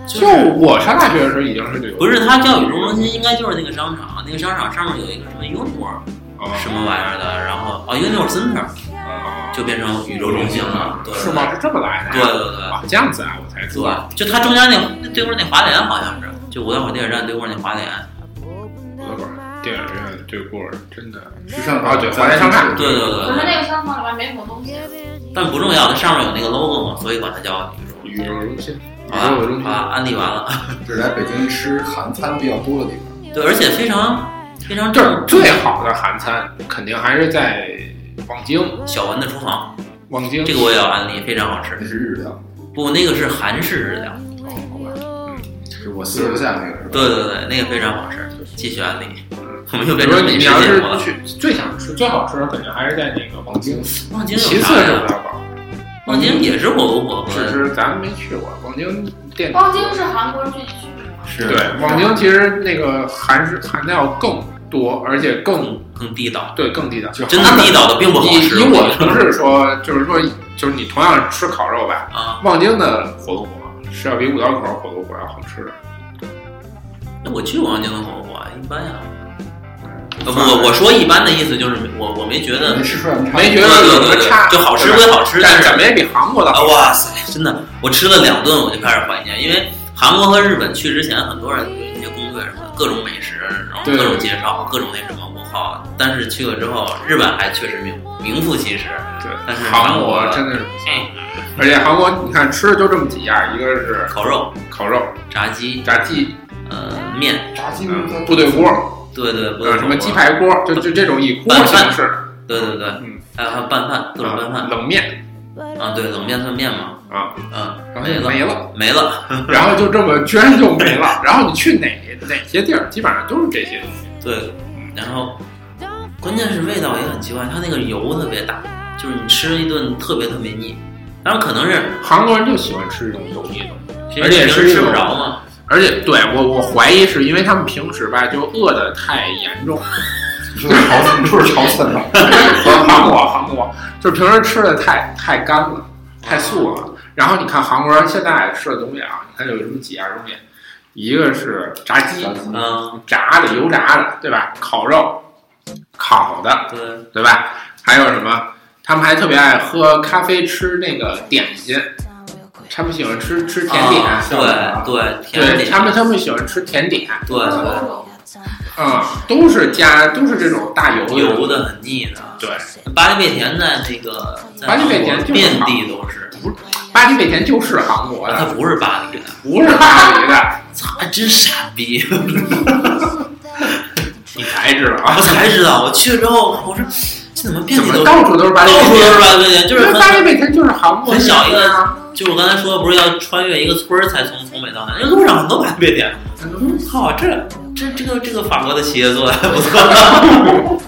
就我上大学的时候已经是旅游，不是它叫旅游中心，应该就是那个商场。那个商场上面有一个什么 Universe 哦什么玩意儿的，然后哦 Universe Center 哦就变成宇宙中心了。对，是吗？是这么来的？对对对啊，这样子啊，我才知道。就它中间那那对过那华联好像是，就五道口地铁站对过那华联。五道口电影院对过，真的时尚啊对华联商场对对对可是，那个商场里面没什么东西。但不重要，它上面有那个 logo 嘛，所以管它叫宇宙。宇宙中心，宇好了宙中心好了，安利完了。<laughs> 是来北京吃韩餐比较多的地方。对，而且非常非常就是正最好的韩餐，肯定还是在望京。小文的厨房，望京这个我也要安利，非常好吃那。是日料，不，那个是韩式日料。哦，好吧。是我四楼下那个是吧？对对对，那个非常好吃，继续安利。我们又变成美食节目了。去最想吃、最好吃的，肯定还是在那个望京。望京其次有啥呀？是五道口，望京也是火锅火锅只，是咱们没去过望京店。望京是韩国聚集区吗？是对，望京其实那个韩式韩料更多，而且更更更地道。对更地道。就真的地道的并不好吃。以以我跟你同事说，就是说，就是你同样吃烤肉吧，啊，望京的火龙果是要比五道口火龙果要好吃的。那我去望京的火龙果，一般呀。呃不，我我说一般的意思就是我我没觉得没吃出来什么差。没觉得有什么差，就好吃归好吃，但是但怎么也比韩国的。哇塞，真的，我吃了两顿我就开始怀念，因为韩国和日本去之前，很多人各种美食，然后各种介绍，各种那什么我靠。但是去了之后，日本还确实名名副其实，对，但是韩国国真的是不行，嗯，而且韩国你看吃的就这么几样，一个是烤肉、烤肉、炸鸡、炸鸡、呃面，炸鸡嗯部队锅，对对，什么鸡，排锅，就就这种一锅形式，对对对，嗯，还有还有拌饭，各种拌啊饭冷面啊，对，冷面算面嘛，啊，嗯，然后没了就没了，没了，<laughs> 然后就这么居然就没了，<laughs> 然后你去哪哪些地儿，基本上都是这些东西。对，然后关键是味道也很奇怪，它那个油特别大，就是你吃一顿特别特别腻。然后可能是韩国人就喜欢吃这种油腻的东西，而且是吃不着嘛，而且对我我怀疑是因为他们平时吧就饿的太严重，<laughs> 你说是潮，你说是潮汕吧？韩国韩国就是平时吃的太太干了，太素了。然后你看韩国人现在吃的东西啊，你看有什么几样东西，一个是炸鸡，炸鸡。嗯，炸的油炸的，对吧？烤肉，烤的，对，对吧？还有什么？他们还特别爱喝咖啡，吃那个点心，他们喜欢吃吃甜点，啊对对，甜对点，他们他们喜欢吃甜点，对对嗯，都是加都是这种大油的油的很腻的。对，巴黎贝甜在那个在巴黎国遍地都是，不巴黎贝甜就是韩国的，它不是巴黎的，不是巴黎的，<laughs> 操，还真傻逼！<laughs> 你才知道啊我？才知道，我去了之后，我说这怎么遍地都是，到处都是巴黎贝甜？处都是巴黎贝甜，就是巴黎贝甜就是韩国很小一个啊，就我刚才说，不是要穿越一个村儿才从从北到南，那路上很多巴黎贝店。嗯，操，这这这个这个法国的企业做的还不错。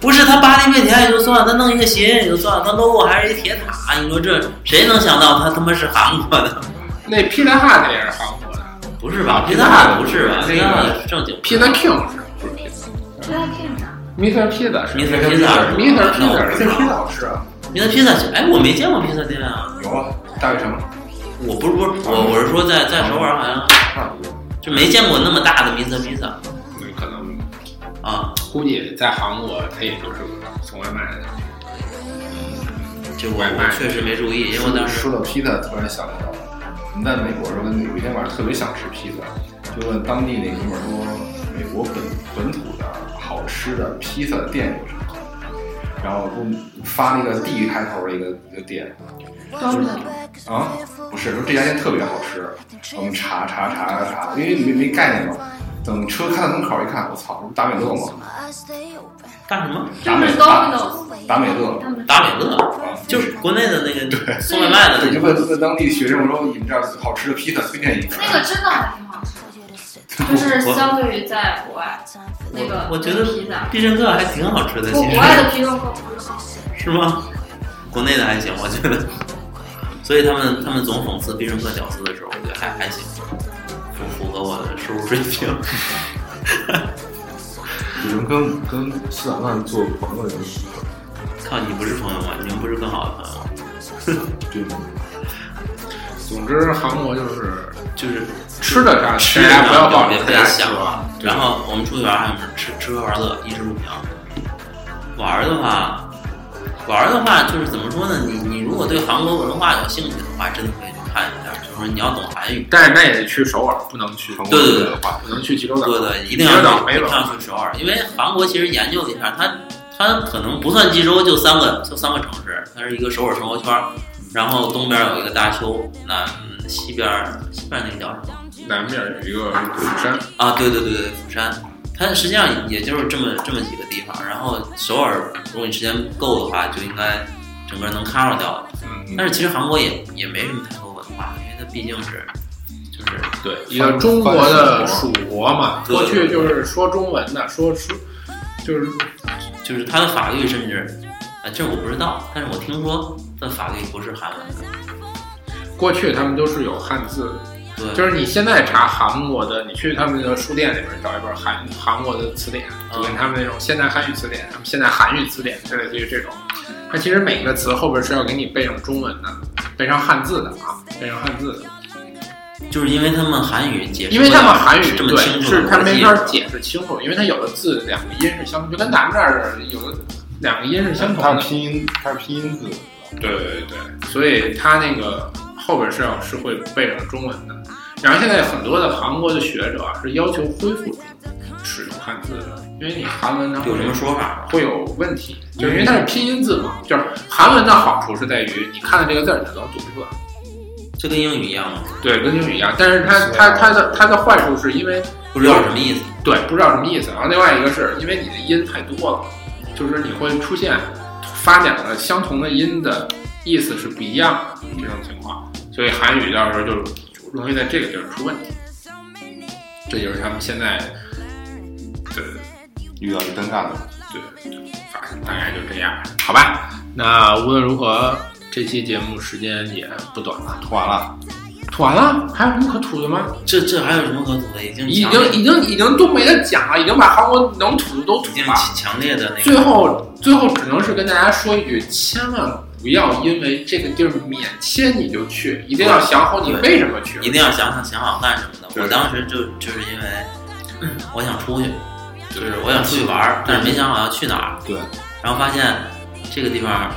不是他巴黎贝甜也就算了，他弄一个鞋也就算了，他 logo 还是一铁塔，你说这谁能想到他他妈是韩国的？那 Pizza Hut 也是韩国的不是吧？皮皮萨萨不是吧？那个皮萨是正经，Pizza King 是不是 Pizza？这还骗啥？Mr. Pizza 是 Mr. Pizza Mr. 那我 Pizza 这披萨好吃啊！你的披萨，哎，我没见过披萨店啊。有啊，大悦城我不是不是我我是说在在首尔好像差不多。就没见过那么大的米色披萨那可能啊。估计在韩国它也就是送外卖的。这我外卖确实没注意，因为我当时说到披萨，突然想起来了，我们在美国的时候，有一天晚上特别想吃披萨，就问当地那哥们儿说，美国本本土的好吃的披萨店有什么？然后给我们发了一个 D 开头的一个一个店，装的。啊，不是，说这家店特别好吃，我们查查查查查，因为没没概念嘛。等车开到门口一看，我操，这不达美乐吗？干什么？达美就是达美乐达美乐，啊，就是国内的那个送外卖的对，就问问当地学生说，你们这儿好吃的披萨推荐一个。那个真的还挺好吃的，就是相对于在国外那个我觉得披萨，必胜客还挺好吃的，其实国外的披萨更不是好吃。是吗？国内的还行，我觉得。所以他们他们总讽刺必胜客屌丝的时候，我觉得还还行，符符合我的收入水平。<laughs> 你们跟跟斯坦曼做朋友的人靠，你不是朋友吗？你们不是更好的朋友吗？对吗？总之，韩国就是就是吃的上，吃大家不要抱别别着太想望了。。然后我们出去玩还有吃吃喝玩乐，衣食住行。玩的话，玩儿的话就是怎么说呢？你你如果对韩国文化有兴趣的话，真的可以去看一下。就是说你要懂韩语，但是那也得去首尔，不能去，韩国对对对的话，不能去济州岛。对对，一定要去，一定要去首尔，因为韩国其实研究了一下，它它可能不算济州，就三个就三个城市，它是一个首尔生活圈儿，然后东边有一个大邱，南西边西边那个叫什么？南面有一个釜山，啊，对对对对，釜山，它实际上也就是这么这么几个地方。然后首尔，如果你时间够的话，就应该整个能 cover 掉但是其实韩国也也没什么太多文化，因为它毕竟是就是对，一个中国的属国嘛，过去就是说中文的，说说就是就是它的法律甚至啊，这我不知道，但是我听说它的法律不是韩文的。过去他们都是有汉字的，对，就是你现在查韩国的，你去他们的书店里面找一本韩韩国的词典，就跟他们那种现代汉语词典、他们现代韩语词典，就类似于这种。它其实每个词后边是要给你背上中文的，背上汉字的啊，背上汉字的。就是因为他们韩语解释因为他们韩语这么对清楚是他没法解释清楚，因为它有的字两个音是相，就跟咱们这儿有的两个音是相同的它的。是拼音，它是拼音字，对对对，所以它那个后边是要是会背上中文的。然后现在很多的韩国的学者啊是要求恢复使用汉字的，因为你韩文它会有什么说法？会有问题，就是因为它是拼音字嘛。就是韩文的好处是在于你看到这个字儿你就能读出来，这跟英语一样吗？对，跟英语一样。但是它它它的它的坏处是因为不知道什么意思。对，不知道什么意思。然后另外一个是因为你的音太多了，就是你会出现发两个相同的音的意思是不一样的这种情况，所以韩语到时候就容易在这个地儿出问题。这就是他们现在的遇到的尴尬的问题。对，反正大概就这样，好吧？那无论如何，这期节目时间也不短了，吐完了，吐完了，还有什么可吐的吗？这这还有什么可吐的？已经已经已经已经都没得讲了，已经把韩国能吐的都吐了。强烈的那最，后最后只能是跟大家说一句，千万不要因为这个地儿免签你就去，一定要想好你为什么去。一定要想想想好干什么的。我当时就就是因为嗯我想出去，就是我想出去玩儿，但是没想好要去哪儿，对，然后发现这个地方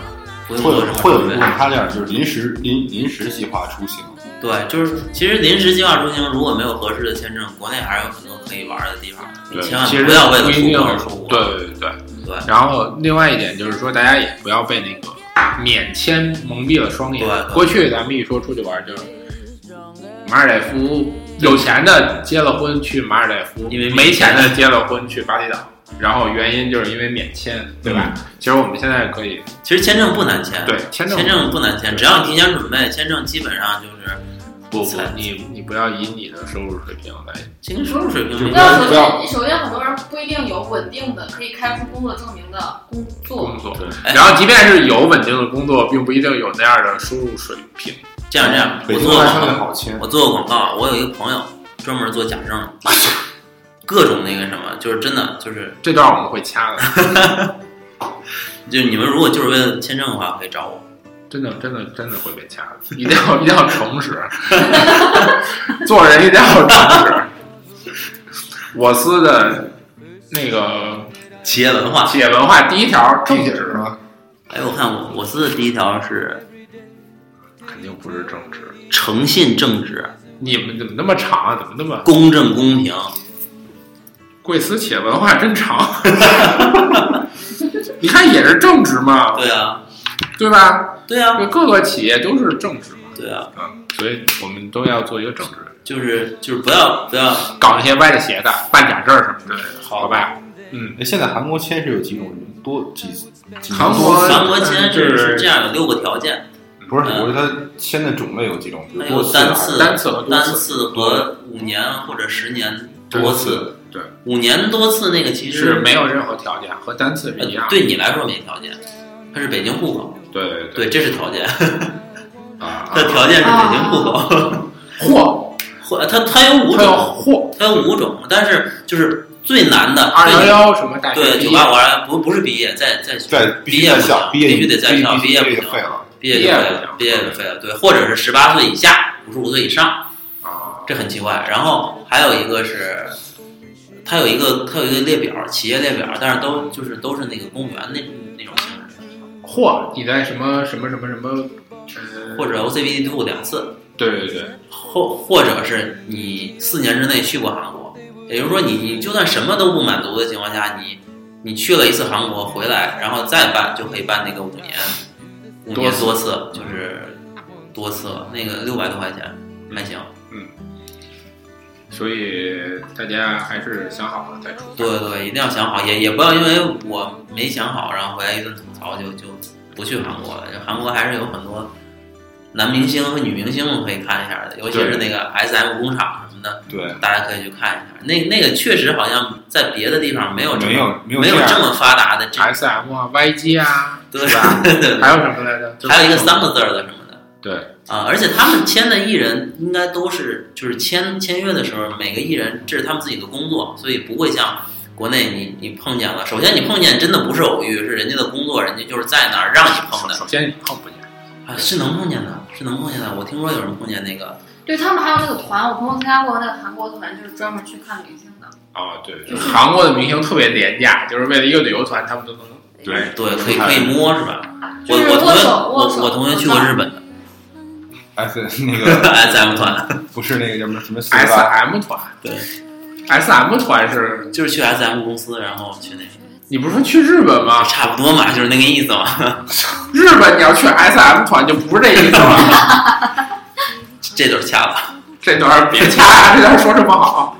不用会做什么有会有一部准备。分他这样就是临时临临时计划出行，对，就是其实临时计划出行，如果没有合适的签证，国内还是有很多可以玩儿的地方的。你千万其实不要为了出而出国。对对对。对然后另外一点就是说，大家也不要被那个免签蒙蔽了双眼。过去咱们一说出去玩，就是马尔代夫，有钱的结了婚去马尔代夫，因为没钱的结了婚去巴厘岛。然后原因就是因为免签，对吧？其实我们现在可以其实签证不难签，对签证签证不难签，只要你提前准备，签证基本上就是不不，你你不要以你的收入水平来其实收入水平没就不要首要不要先，首先很多人不一定有稳定的可以开出工作证明的工作工，作。对然后，即便是有稳定的工作，并不一定有那样的收入水平。这样这样。我做广告，我。做个广告，我有一个朋友专门做假证，各种那个什么，就是真的就是这段我们会掐的，<laughs> 就是你们如果就是为了签证的话，可以找我。真的真的真的会被掐的，一定要一定要诚实，<laughs> 做人一定要诚实。我司的那个企业文化，企业文化第一条正直听起来是，吧？哎，我看我我司的第一条是肯定不是正直。诚信正直、你们怎么那么长啊？怎么那么公正公平。贵司企业文化真长？<laughs> 你看也是正直嘛，对啊，对吧？对啊，各个企业都是正直嘛，对啊，嗯，所以我们都要做一个正直人，就是就是不要不要搞那些歪的邪的，办假证儿什么之类的，好吧？嗯，那，现在韩国签是有几种人多几几韩国韩国签是是是这样，有六个条件，不是，嗯我说它签的种类有几种，比如它有单次、单次和单次次和五年或者十年多次。对，五年多次那个其实是没有任何条件，和单次是一样。对你来说没条件，它是北京户口，对对对，这是条件。啊 <laughs> 的条件是北京户口，嚯，<laughs> 或它它有五种，嚯，它有五种，但是就是最难的二幺幺什么大学对九八五二不不是毕业，在在在毕业不行，必须得在校，毕业不行。毕业就毕业不废了，毕业就废了，对，或者是十八岁以下，五十五岁以上，啊，这很奇怪。然后还有一个是，它有一个它有一个列表，企业列表，但是都就是都是那个公务员那那种嚯，你在什么什么什么什么，呃，或者 OCBD two 两次，对对对，或或者是你四年之内去过韩国，也就是说你你就算什么都不满足的情况下，你你去了一次韩国回来，然后再办就可以办那个五年五年多次，就是多次了，那个六百多块钱还行。所以大家还是想好了再出。对对，一定要想好，也也不要因为我没想好，然后回来一顿吐槽就就不去韩国了。韩国还是有很多男明星和女明星们可以看一下的，尤其是那个 S M 工厂什么的，对，大家可以去看一下。那那个确实好像在别的地方没有这么没有没有这么发达的这 S M 啊，YG 啊，对吧？还有什么来着？还有一个三个字的什么的。对，啊，而且他们签的艺人应该都是，就是签签约的时候，每个艺人这是他们自己的工作，所以不会像国内你你碰见了，首先你碰见真的不是偶遇，是人家的工作，人家就是在那儿让你碰的首先你碰不见，啊，是能碰见的，是能碰见的。我听说有人碰见那个，对他们还有那个团，我朋友参加过那个韩国团，就是专门去看明星的。哦，对对，韩国的明星特别廉价，就是为了一个旅游团，他们都能对对，可以可以摸是吧？我我同学我我同学去过日本的 S 那个 <laughs> S M 团，不是那个叫什么什么 S M 团对，，S M 团是就是去 S M 公司，然后去那个，你不是说去日本吗？差不多嘛，就是那个意思嘛。日本你要去 S M 团就不是这意思了，<laughs> 这段掐了。这段儿别掐呀，这段说这么好，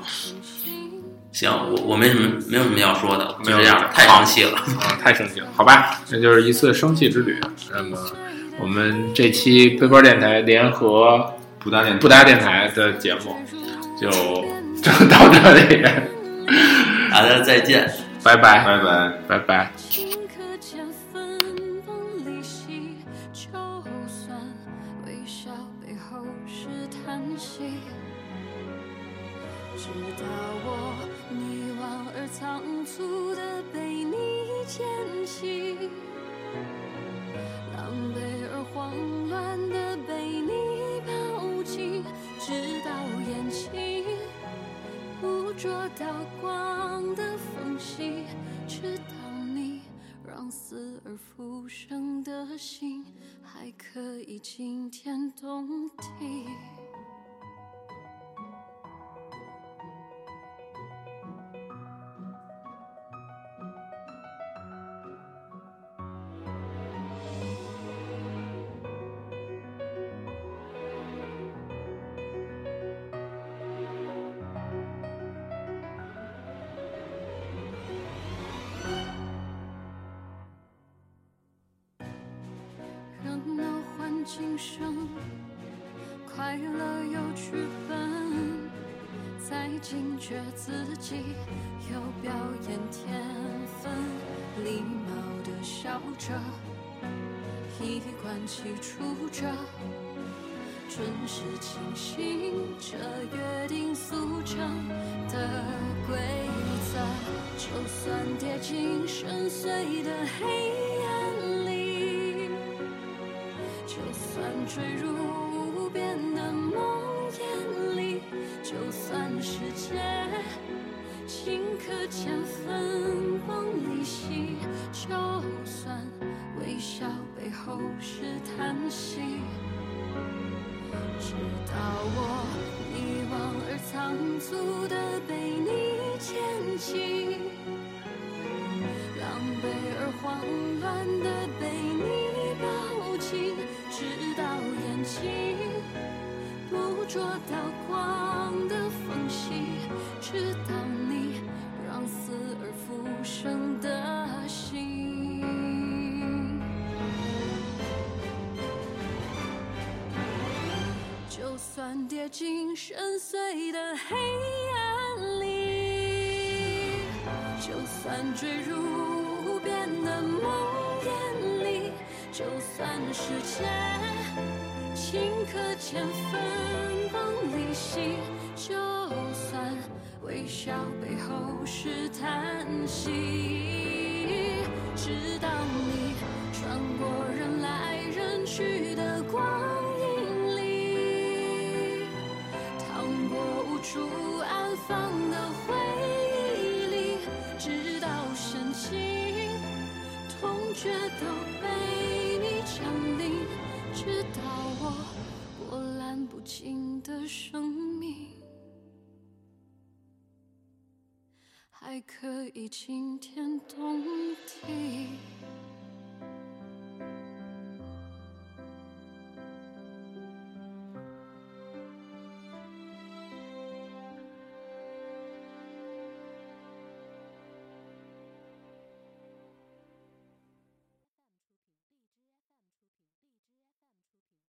行，我我没什么没有什么要说的，就没有这样，太生气了。啊，太生气了，好吧，那就是一次生气之旅。那么我们这期背包电台联合不搭电不搭电台的节目就 <laughs> 就到这里，大家再见。拜拜，拜拜。拜拜。顷刻间分崩离析，就算微笑背后是叹息，直到我迷惘而仓促的被你捡起，慌乱的被你抱紧，直到眼睛捕捉到光的缝隙，直到你让死而复生的心还可以惊天动地。起初着，准时清醒着约定俗成的规则，就算跌进深邃的黑暗里。就算坠入无边的梦魇里，就算世界顷刻间分崩离析，就算微笑最后是叹息，直到我迷惘而仓促的被你牵起。狼狈而慌乱的被你抱紧，直到眼睛捕捉到光的缝隙，直到你让死而复生的就算跌进深邃的黑暗里，就算坠入无边的梦魇里，就算世界，顷刻间分崩离析。就算微笑背后是叹息，直到你穿过人来人去的光处安放的回忆里，直到深情痛觉都被你降临，直到我波澜不惊的生命。还可以惊天动地。